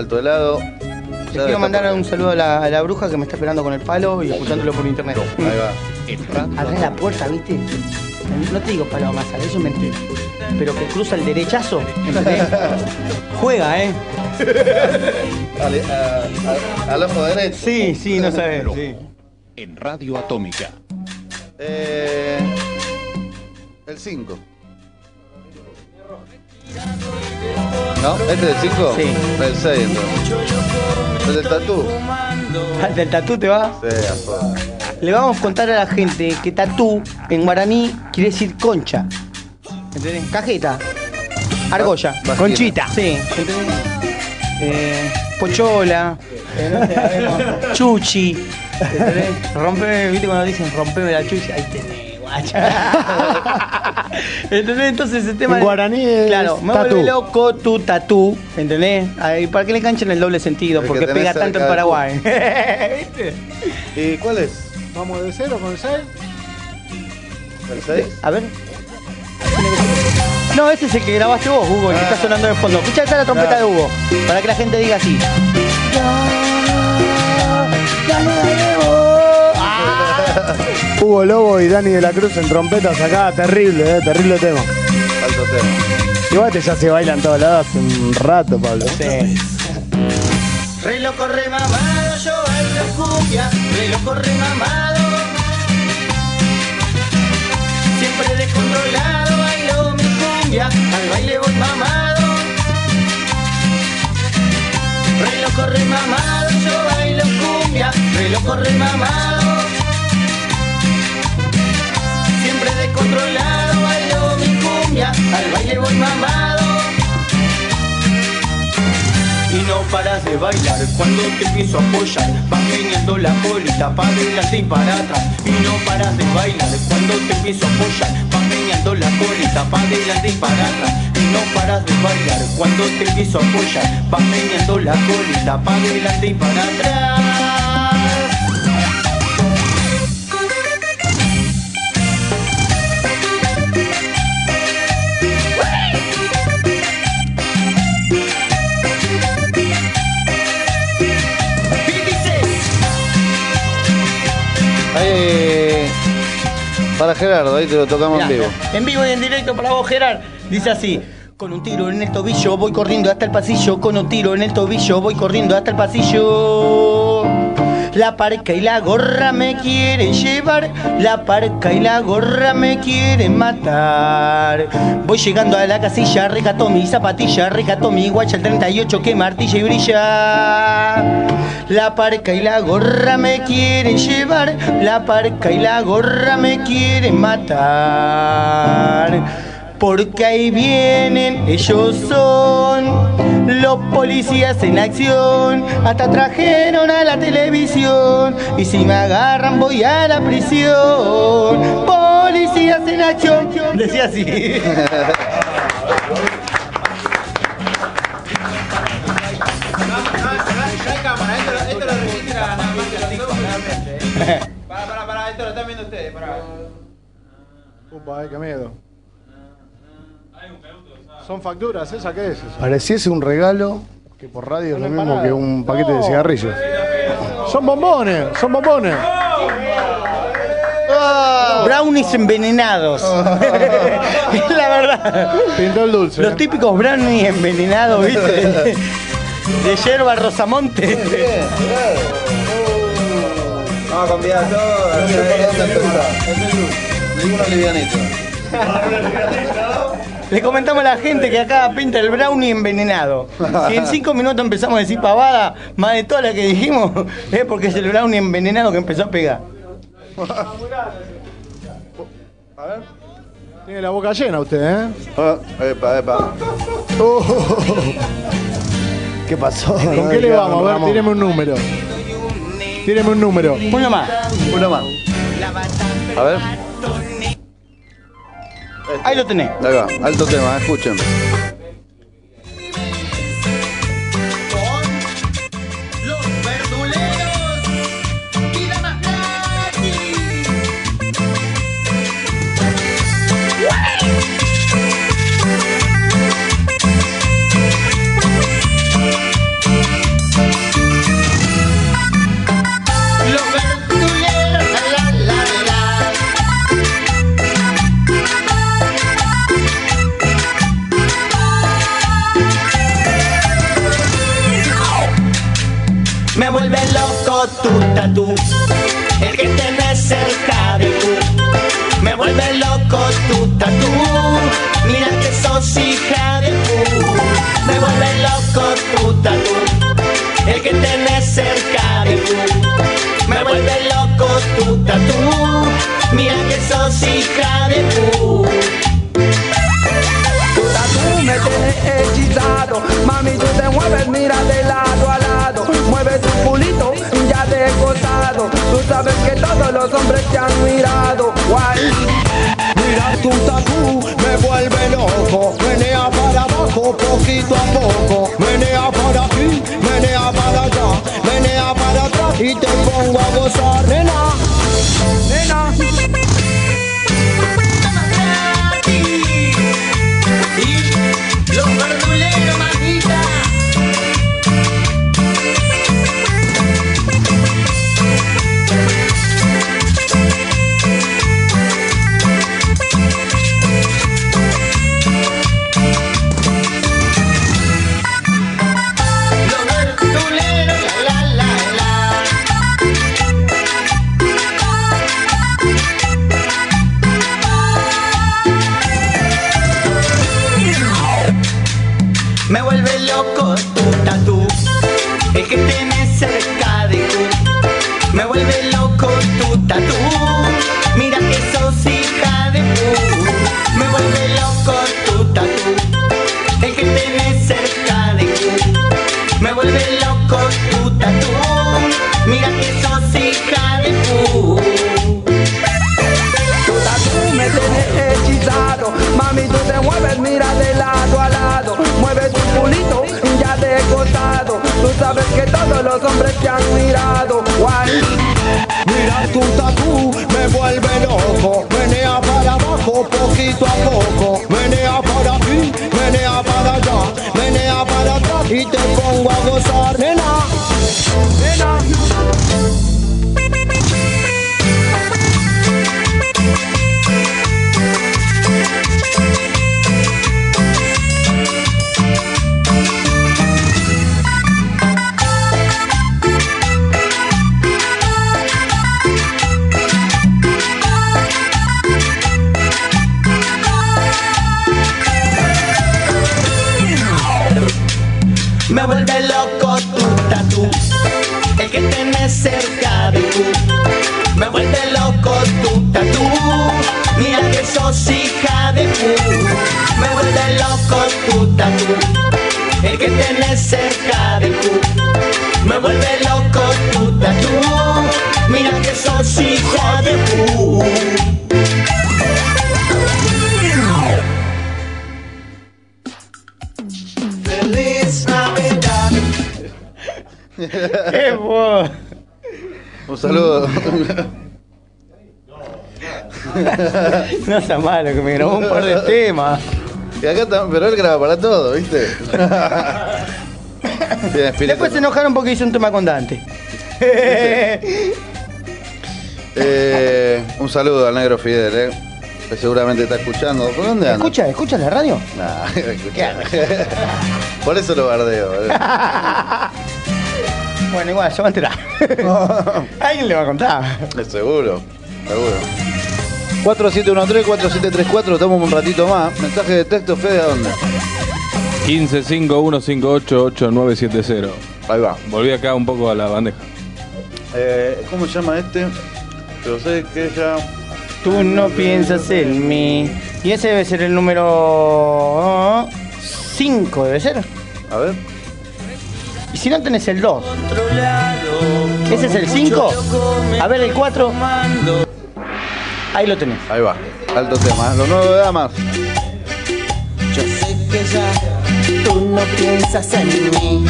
Alto helado. Le quiero mandar un saludo a la, a la bruja que me está esperando con el palo y escuchándolo por internet. Ahí va. Atrás la puerta, ¿viste? No te digo palo masa, eso es mentira. Pero que cruza el derechazo, ¿entendés? Juega, ¿eh? A- a- al ojo derecho. Sí, sí, no sabes. Sí. En Radio Atómica. Eh, el 5. ¿No? ¿Este es el 5? Sí. El 6 entonces. ¿El del tatú? ¿Al del tatú te va? Sí, a fuego. Le vamos a contar a la gente que tatú en guaraní quiere decir concha. ¿Entendés? Cajeta. Argolla. Vagina. Conchita. Sí. ¿entendés? Eh, pochola. eh, no sé, a ver, chuchi. ¿entendés? Rompeme, ¿viste cuando dicen rompeme la chuchi? Ahí tenés, ¿Entendés? Entonces el tema En guaraní es Claro, me tatú. vuelve loco tu tatú. ¿Entendés? Ahí, para que le canchen el doble sentido, porque pega tanto en Paraguay. ¿Viste? ¿Y cuál es? Vamos de cero con el 6. ¿El 6? A ver. No, ese es el que grabaste vos, Hugo, el que está sonando de fondo. Escucha esta la trompeta de Hugo, para que la gente diga así. Hugo Lobo y Dani de la Cruz en trompetas acá, terrible, eh, terrible tema. Alto tema. Igual este ya se baila en todos lados hace un rato, Pablo. Re loco, re mamado, yo bailo cumbia, re loco, re mamado. Siempre descontrolado, bailo mi cumbia, al baile voy mamado. Re loco, re mamado, yo bailo cumbia, re loco, re mamado. Descontrolado, bailo mi cumbia, al baile voy mamado. Y no paras de bailar cuando te a apoyar Vas meneando la colita para adelante y para atrás. Y no paras de bailar cuando te a apoyar Vas meneando la colita para adelante y para atrás. Y no paras de bailar cuando te a apoyar Vas meneando la colita para adelante y para atrás Para Gerardo, ahí te lo tocamos en vivo. En vivo y en directo para vos, Gerard. Dice así. Con un tiro en el tobillo voy corriendo hasta el pasillo, con un tiro en el tobillo voy corriendo hasta el pasillo. La parca y la gorra me quieren llevar, la parca y la gorra me quieren matar. Voy llegando a la casilla, recato mi zapatilla, recato mi guacha el 38 que martilla y brilla. La parca y la gorra me quieren llevar, la parca y la gorra me quieren matar. Porque ahí vienen, ellos son los policías en acción. Hasta trajeron a la televisión. Y si me agarran, voy a la prisión. Policías en acción. Decía así. Para, para, para, esto lo están viendo ustedes, para. Upa, qué miedo. Son facturas, ¿esa qué es? eso? Pareciese un regalo que por radio es lo mismo que un paquete de cigarrillos. Son bombones, son bombones. Brownies envenenados. es la verdad. Pintó el dulce. Los típicos brownies envenenados, ¿viste? De yerba rosamonte. Vamos a cambiar todo. Ninguno livianito. Le comentamos a la gente que acá pinta el brownie envenenado. Si en cinco minutos empezamos a decir pavada, más de toda la que dijimos, es porque es el brownie envenenado que empezó a pegar. A ver. Tiene la boca llena usted, ¿eh? Ah, epa, epa. ¿Qué pasó? ¿Con qué le vamos? A ver, tíreme un número. Tíreme un número. Uno más. Uno más. A ver. Ahí lo tenés. Alto tema, escuchen. Tu tatú, el que tenés cerca de tú. Me vuelve loco tu tatú, mira que sos hija de pu. Me vuelve loco tu tatú, el que tenés cerca de tú. Me vuelve loco tu tatú, mira que sos hija de pu. Tu tatu me tiene hechizado, mami tú te mueves, mira de lado a lado, mueves tu culito, tú sabes que todos los hombres te han mirado, guay. Mira tu tatu, me vuelve loco. Menea para abajo, poquito a poco. Menea para aquí, menea para allá. Menea para atrás y te pongo a gozar, nena. Nena. Los hombres te han mirado, guay. Mira tu tatu, me vuelve loco. Menea para abajo, poquito a poco. Menea para aquí, menea para allá. Menea para atrás y te pongo a gozar. Nena. Sea malo, que me grabó un par de temas. Y acá pero él graba para todo, ¿viste? Después se enojaron porque hice un tema con Dante. Eh, un saludo al negro Fidel, ¿eh? Que seguramente está escuchando. ¿Por dónde anda? ¿Escucha, escucha la radio? Nah, escucha. Por eso lo bardeo. ¿eh? Bueno, igual, se va a enterar. Alguien le va a contar. Es seguro, seguro. 4713-4734, estamos un ratito más. Mensaje de texto, Fede, ¿a dónde? 1551588970. Ahí va. Volví acá un poco a la bandeja. Eh, ¿Cómo se llama este? Pero sé que ella... Tú no piensas en mí. Y ese debe ser el número 5, debe ser. A ver. Y si no tenés el 2. ¿Ese es el 5? A ver, el 4. Ahí lo tenés. Ahí va. Alto tema. ¿eh? Lo nuevo de damas. Yo sé que ya tú no piensas en mí.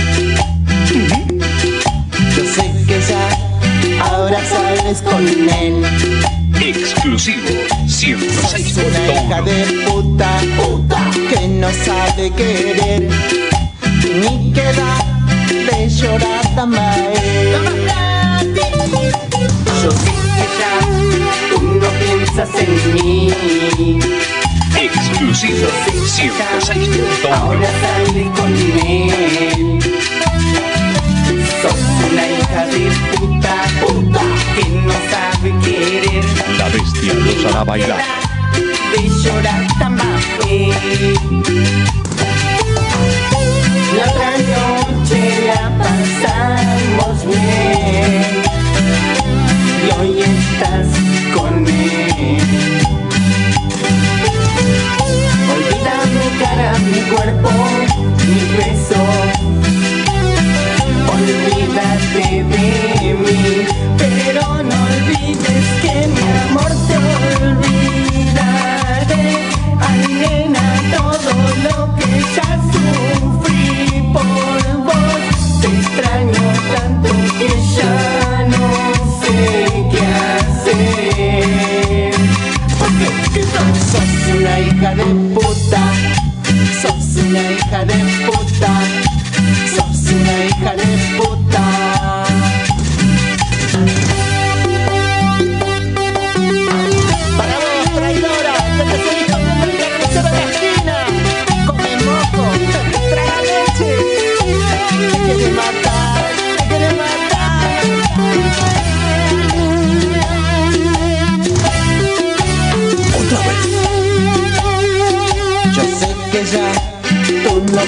Yo sé que ya ahora sales con él. Exclusivo Sos una hija de puta, puta que no sabe querer ni queda de llorar también. Yo sé piensas en mí. Exclusivo 106.1. Ahora salí con él. Sos una hija de puta, puta que no sabe querer La bestia los hará bailar. de llorar también. La otra noche la pasamos bien y hoy estás con él. Olvida mi cara, mi cuerpo, mi beso. Olvídate de mí, pero no olvides que mi amor te olvidaré. Ay, nena, todo lo que ya sufrí por vos. Te extraño tanto que ya hija de puta, hija de puta,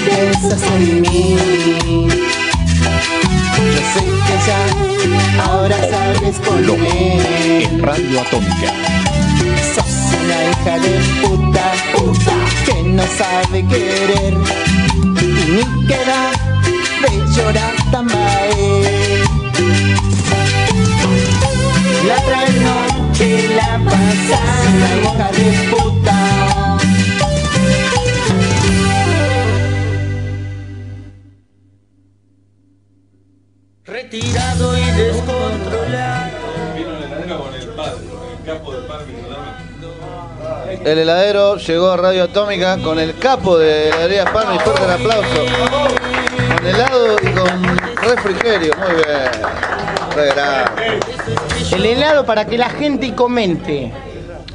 piensas en mí. Yo sé que ya ahora sabes con él. En Radio Atómica. Sos una hija de puta, puta que no sabe querer y ni queda de llorar también. La otra noche la pasas una hija de puta. El heladero llegó a Radio Atómica con el capo de heladería Palma y fuerte el aplauso. Con helado y con refrigerio, muy bien. Re grande. El helado para que la gente comente.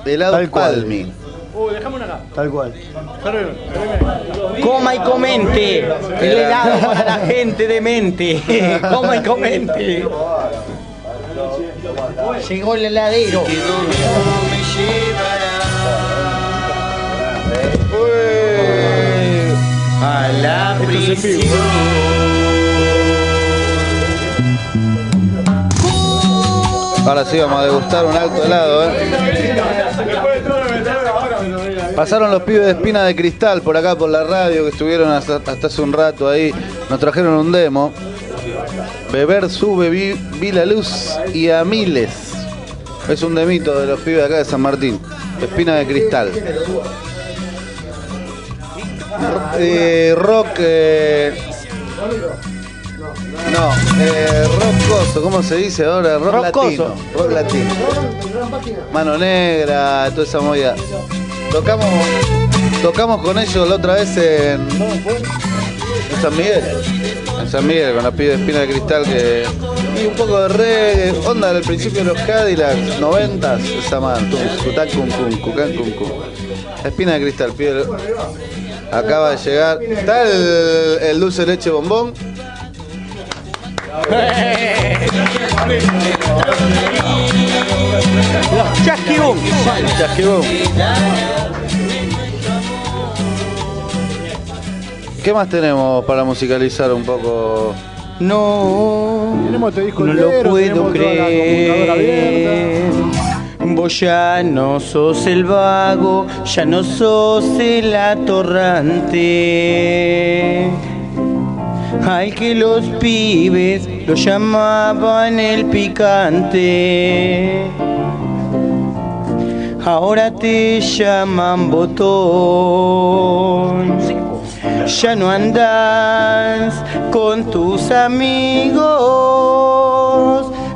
Helado Tal cual. Palmi. Uy, dejame una acá. Tal cual. Coma y comente. El helado para la gente demente. Coma y comente. Llegó el heladero. A la prisión. Ahora sí vamos a degustar un alto helado. Eh. Pasaron los pibes de espina de cristal por acá por la radio que estuvieron hasta, hace un rato ahí. Nos trajeron un demo. Beber sube, vi, la luz y a miles. Es un demito de los pibes de acá de San Martín. Espina de cristal. Eh, rock. eh, no, eh, rock coso, ¿cómo se dice ahora? Rock, Rock latino. coso. Rock latino. Mano Negra, toda esa movida. Tocamos, tocamos con ellos la otra vez en, en San Miguel. En San Miguel, con la pibe de espina de cristal que. Y un poco de reggae, onda del principio de los Cadillacs, noventas, esa man, cucán. Espina de cristal, pibe. Acaba de llegar. Está el, el dulce de leche bombón. Los Chasquibum. Chasquibum. ¿Qué más tenemos para musicalizar un poco? No, Tenemos este disco no entero, lo puedo tenemos toda la computadora creer. Ya no sos el vago, ya no sos el atorrante. Al que los pibes lo llamaban el picante. Ahora te llaman botón. Ya no andas con tus amigos.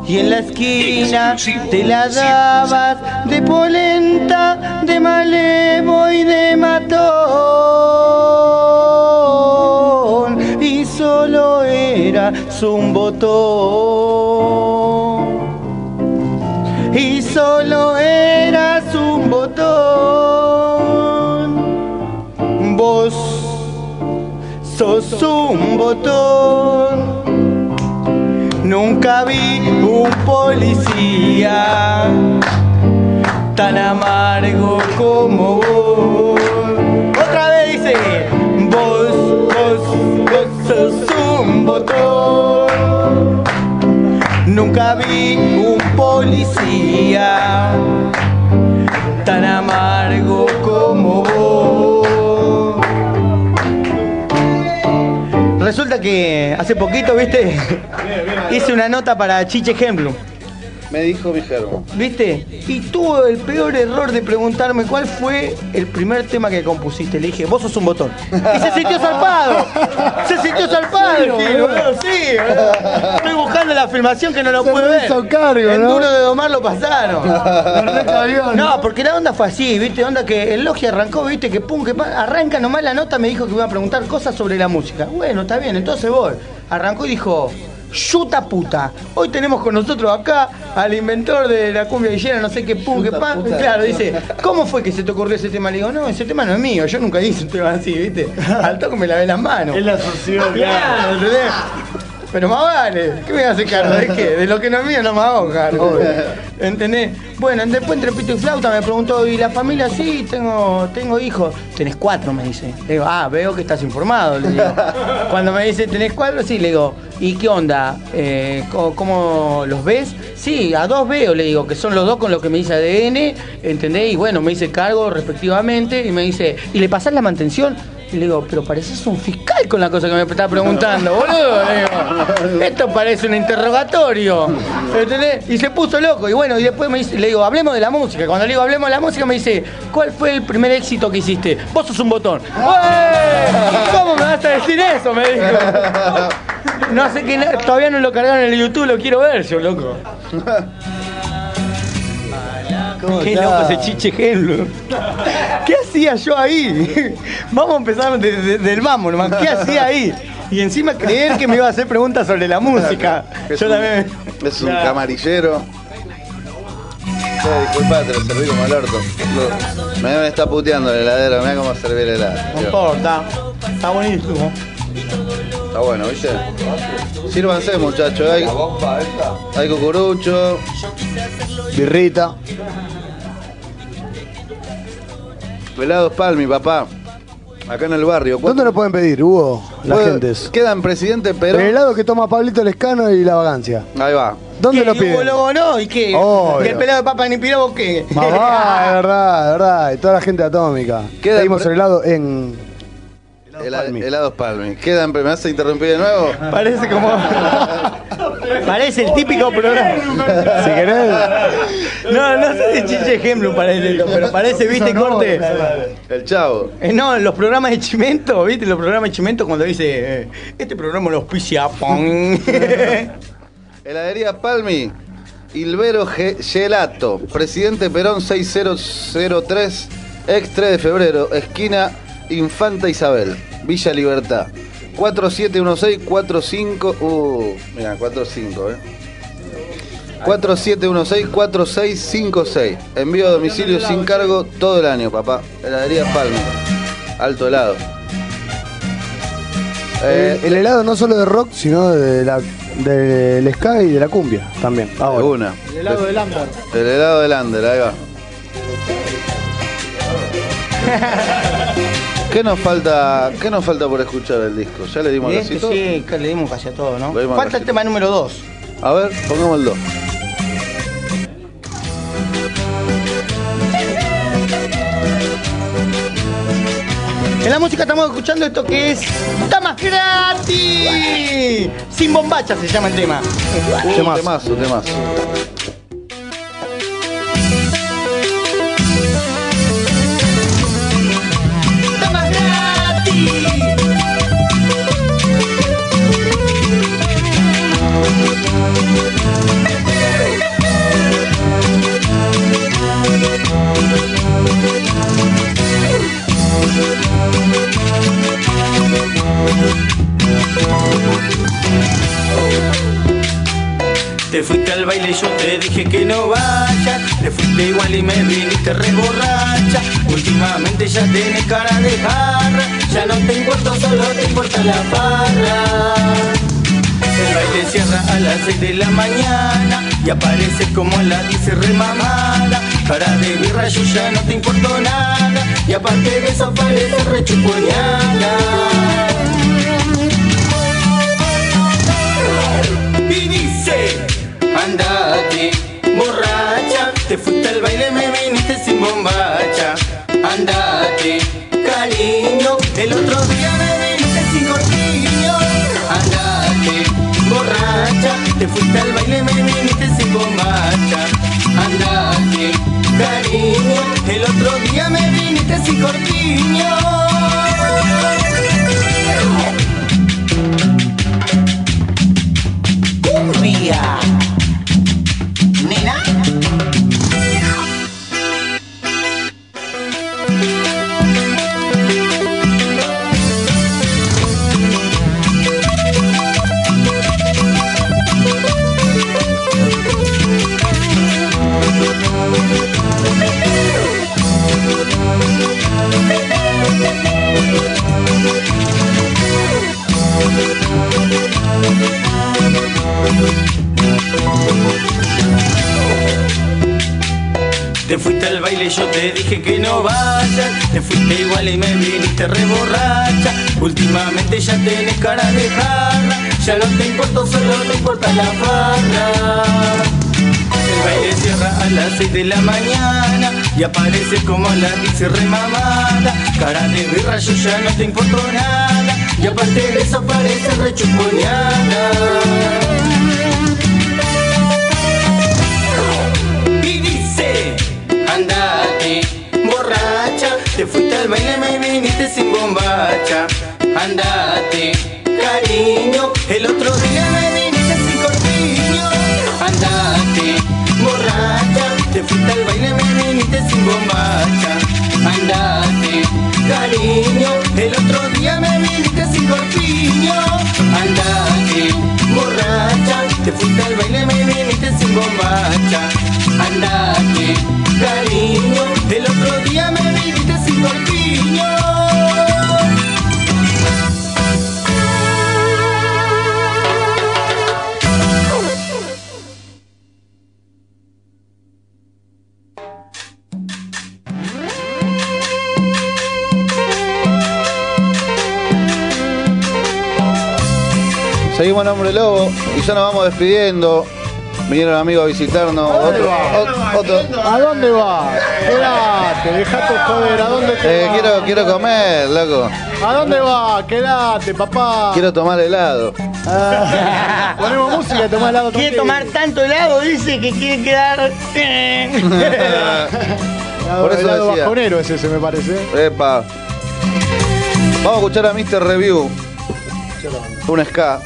Y en la esquina te la dabas de polenta, de malevo y de matón. Y solo eras un botón. Y solo eras un botón. Vos sos un botón. Nunca vi un policía tan amargo como vos. Otra vez dice, vos, vos, vos sos un botón. Nunca vi un policía tan amargo como vos. Que hace poquito, viste, hice una nota para Chiche Hemblum. Me dijo mi germo. ¿Viste? Y tuvo el peor error de preguntarme cuál fue el primer tema que compusiste. Le dije, vos sos un botón. Y se sintió zarpado. Se sintió zarpado. ¿Serio, el boludo? Sí, boludo. Estoy buscando la filmación que no lo Se pude me ver. hizo cargo, En ¿no? duro de domar lo pasaron. No, porque la onda fue así, ¿viste? Onda que el Logi arrancó, ¿viste? Que pum, que arranca nomás la nota, me dijo que me iba a preguntar cosas sobre la música. Bueno, está bien, entonces voy. Arrancó y dijo, Yuta puta. Hoy tenemos con nosotros acá al inventor de la cumbia villera, no sé qué pum, qué pan. Claro, dice, ¿cómo fue que se te ocurrió ese tema? Le digo, no, ese tema no es mío, yo nunca hice un tema así, ¿viste? Al toque me lavé las manos. Él la asoció, Claro. Pero más vale, ¿qué me voy a hacer cargo? ¿De qué? De lo que no es mío no me hago cargo. ¿Entendés? Bueno, después entre pito y flauta me preguntó, ¿y la familia? Sí, tengo, tengo hijos. Tenés cuatro, me dice. Le digo, ah, veo que estás informado. Le digo. Cuando me dice, ¿tenés cuatro? Sí, le digo, ¿y qué onda? Eh, ¿cómo, los ves? Sí, a dos veo, le digo, que son los dos con los que me dice ADN, ¿entendés? Y bueno, me hice cargo respectivamente y me dice, ¿y le pasás la mantención? Y le digo, pero pareces un fiscal con la cosa que me está preguntando, boludo. Digo, esto parece un interrogatorio. ¿Entendés? Y se puso loco. Y bueno, y después me dice, le digo, hablemos de la música. Cuando le digo, hablemos de la música, me dice, ¿cuál fue el primer éxito que hiciste? Vos sos un botón. ¿Cómo me vas a decir eso? Me dijo. No sé qué, todavía no lo cargaron en el YouTube, lo quiero ver yo, loco. Qué está? loco ese chiche. ¿Qué hacía yo ahí? Vamos a empezar de- de- del vamos nomás. ¿Qué hacía ahí? Y encima creer que me iba a hacer preguntas sobre la música. Es Yo un- también. Es un camarillero. Disculpa, te lo serví como el orto. Lo- Me me está puteando el heladero, mira cómo serví el helado. No importa. Está buenísimo. Está bueno, ¿viste? Sírvanse, muchachos. Hay, hay cucurucho. Birrita. Helados Palmi, papá. Acá en el barrio. ¿Dónde lo pueden pedir, Hugo? Las Puede- gentes. Queda en Presidente Perón. El helado que toma Pablito Lescano y la vagancia. Ahí va. ¿Dónde ¿Qué? lo ¿Y piden? Hugo Lobo no? ¿Y qué? Obvio. ¿Y el pelado de papa ni pirabo qué? Mamá, de verdad, de verdad. Y toda la gente atómica. Queda Pedimos el helado en. Hela- Helados Palmi. Queda en. ¿Me vas a interrumpir de nuevo? Parece como. Parece el típico programa. Si querés. No, no sé si Chiche ejemplo parece esto, pero parece, viste, corte. El chavo. Eh, no, los programas de Chimento, viste, los programas de Chimento cuando dice, eh, este programa lo auspicia Pong. Heladería Palmi. Ilvero Ge- Gelato. Presidente Perón 6003. Ex 3 de febrero. Esquina Infanta Isabel. Villa Libertad. 4716-45. Uh, mira, 45, eh. 4716-4656. Envío a domicilio sin cargo todo el año, papá. Heladería Palmi. Alto helado. Eh, el, el helado no solo de rock, sino de la, del ska y de la cumbia también. Ahora. una. El helado del Ámbar. El helado del Ander, ahí va. ¿Qué nos falta, qué nos falta por escuchar el disco? ¿Ya le dimos Y el este cosito? sí, que le dimos casi a todo, ¿no? Falta casi el tema número 2. A ver, pongamos el 2. En la música estamos escuchando esto que es Damas gratis. Sin bombacha se llama el tema. Temazo, temazo, temazo. Al baile yo te dije que no vayas Te fuiste igual y me viniste re borracha. Últimamente ya tenés cara de jarra Ya no te importa, solo te importa la farra El baile cierra a las 6 de la mañana Y apareces como a las 10 remamada Cara de birra yo ya no te importo nada. Y aparte de eso apareces re chuponeada y dice Andate, borracha Te fuiste al baile, me viniste sin bombacha. Andate, cariño El otro día me viniste sin corpiño Andate, borracha Te fuiste al baile, me viniste sin bombacha. Andate, cariño El otro día me viniste sin corpiño Cumbia. Te fuiste al baile yo te dije que no vayas. Te fuiste igual y me viniste re borracha. Últimamente ya tenés cara de jarra. Ya no te importo, solo te importa la farra. El baile cierra a las 6 de la mañana Y aparece como a las 10 remamada Cara de birra, yo ya no te importo nada. Y aparte de eso parece re Andate, borracha Te fuiste al baile, me viniste sin bombacha. Andate, cariño El otro día me viniste sin corpiño. Andate, borracha Te fuiste al baile, me viniste sin bombacha. Andate, cariño El otro día me viniste sin corpiño. Andate, Te fuiste al baile, me viniste sin bombacha. Andate, cariño El otro día me viniste sin corpiño Seguimos en Hombre Lobo y ya nos vamos despidiendo. Vinieron amigos a visitarnos. Otro, ot- otro- ¿A dónde vas? Quédate, dejate joder, ¿a dónde te Eh, vas? quiero, quiero comer, loco. ¿A dónde vas? Quédate, papá. Quiero tomar helado. Ponemos música y tomar helado Quiere tomar tanto helado, dice que quiere quedar. Por eso helado decía. bajonero es ese, me parece. Epa. Vamos a escuchar a Mr. Review. Un ska.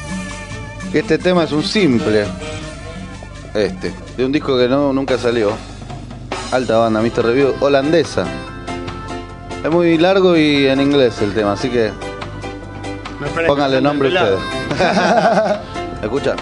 Que este tema es un simple. Este. De un disco que no, nunca salió. Alta banda, Mr. Review. Holandesa. Es muy largo y en inglés el tema, así que pónganle nombre ustedes. Escucha.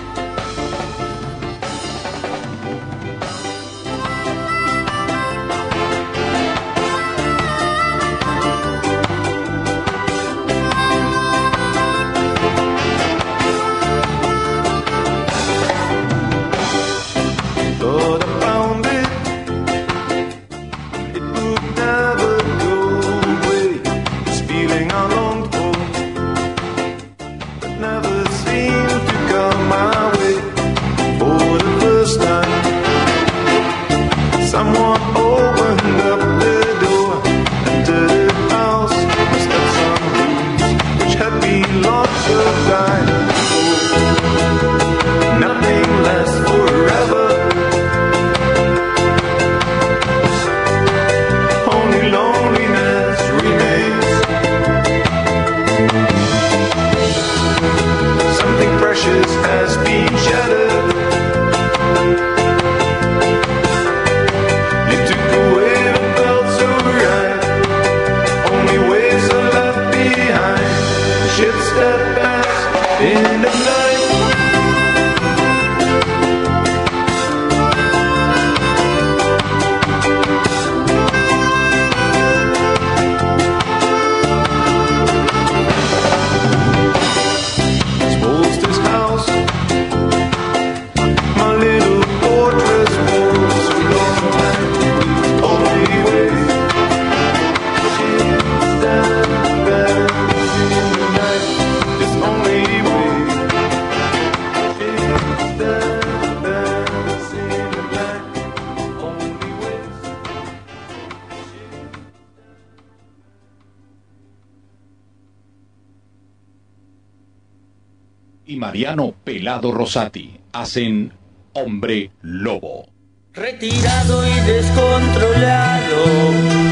Rosati hacen Hombre Lobo. Retirado y descontrolado,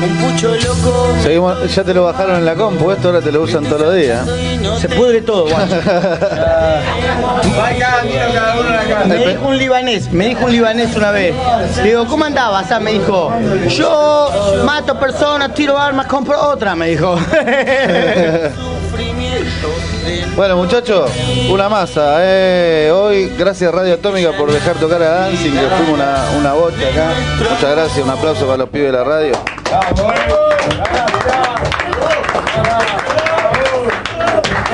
un pucho loco. Seguimos, ya te lo bajaron en la compu, esto ahora te lo usan todos los días. Se pudre todo, guacho. Me dijo un libanés, me dijo un libanés una vez. Le digo, ¿cómo andabas? Ah, me dijo, yo mato personas, tiro armas, compro otra, me dijo. Bueno muchachos, una masa. eh. Hoy, gracias Radio Atómica por dejar tocar a Dancing, que fuimos una, una bocha acá. Muchas gracias, un aplauso para los pibes de la radio.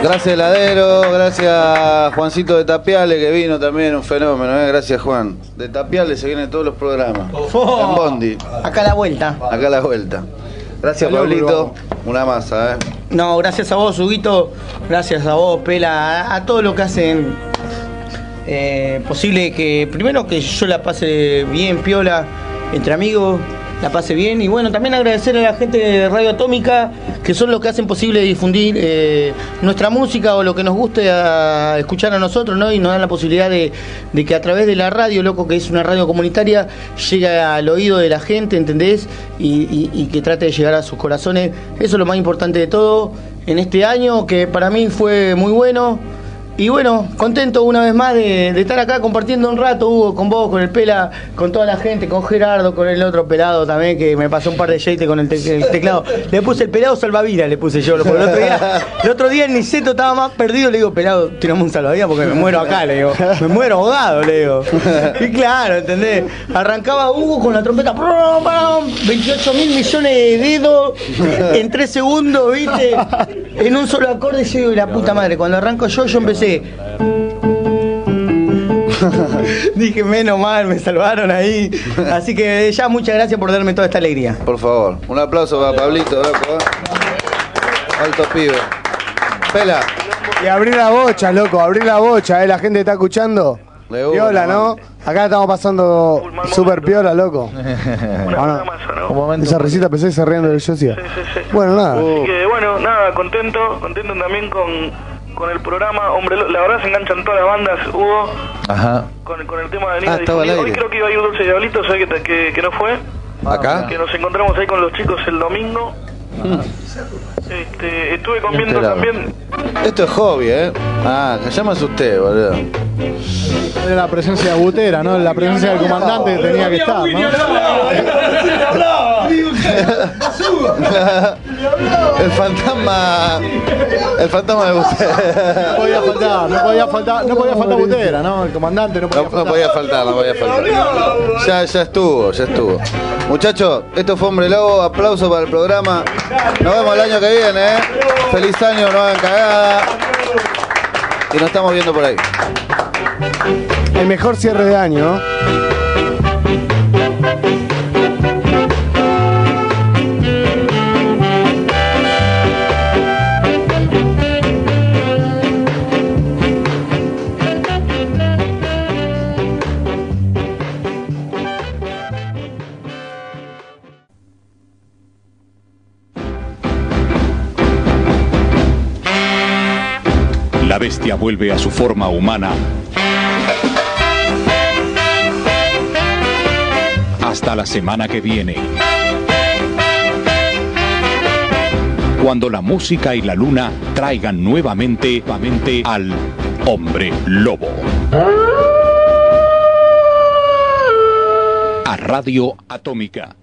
Gracias Heladero, gracias Juancito de Tapiale que vino también, un fenómeno, eh. gracias Juan. De Tapiale se vienen todos los programas. En Bondi, Acá a la vuelta. acá a la vuelta. Gracias Pablito, una masa, eh. No, gracias a vos, Huguito. Gracias a vos, Pela. A, a todo lo que hacen eh, posible que, primero, que yo la pase bien, piola, entre amigos, la pase bien. Y bueno, también agradecer a la gente de Radio Atómica, que son los que hacen posible difundir eh, nuestra música o lo que nos guste a escuchar a nosotros, ¿no? Y nos dan la posibilidad de, de que a través de la radio, loco, que es una radio comunitaria, llegue al oído de la gente, ¿entendés? Y, que trate de llegar a sus corazones. Eso es lo más importante de todo en este año, que para mí fue muy bueno. Y bueno, contento una vez más de, estar acá compartiendo un rato, Hugo, con vos, con el Pela, con toda la gente, con Gerardo, con el otro pelado también, que me pasó un par de jeites con el, te- el teclado. Le puse el pelado salvavidas, le puse yo. Porque el otro día, el otro día en Niceto estaba más perdido, le digo, pelado, tirame un salvavidas porque me muero acá, le digo. Me muero ahogado, le digo. Y claro, ¿entendés? Arrancaba Hugo con la trompeta, prum, prum, 28 mil millones de dedos en 3 segundos, ¿viste? En un solo acorde, yo digo, la puta madre, cuando arranco yo, yo empecé. Dije, menos mal, me salvaron ahí. Así que ya muchas gracias por darme toda esta alegría. Por favor, un aplauso para Pablito, loco. eh. Alto pibe. Pela, Y abrir la bocha, loco, abrir la bocha, eh, la gente está escuchando. Piola, ¿no? Acá estamos pasando super piola, loco. ¿O no? Esa risita pensé que se rían de yo decía. Bueno, nada. Así que bueno, nada, contento, contento también con, con el programa. Hombre, la verdad se enganchan todas las bandas, Hugo, Ajá. con, con el tema de Nina Ah, estaba al Difundido. Hoy aire. creo que iba a ir Dulce Diablito, sé que, que, que no fue. ¿Acá? Que nos encontramos ahí con los chicos el domingo. Este, estuve comiendo enterado. también. Esto es hobby, ¿eh? Ah, que llamas usted, boludo. Era la presencia de Butera, ¿no? La presencia del comandante que tenía que estar, ¿no? El fantasma. El fantasma de usted. No podía faltar, no podía faltar, no podía faltar Butera, ¿no? El comandante no podía No, no podía faltar, no podía faltar. Ya, ya estuvo, ya estuvo. Muchachos, esto fue Hombre Lobo. Aplauso para el programa. Nos vemos el año que viene, ¿eh? Feliz año, no hagan cagada. Y nos estamos viendo por ahí. El mejor cierre de año, bestia vuelve a su forma humana. Hasta la semana que viene. Cuando la música y la luna traigan nuevamente, nuevamente al hombre lobo. A Radio Atómica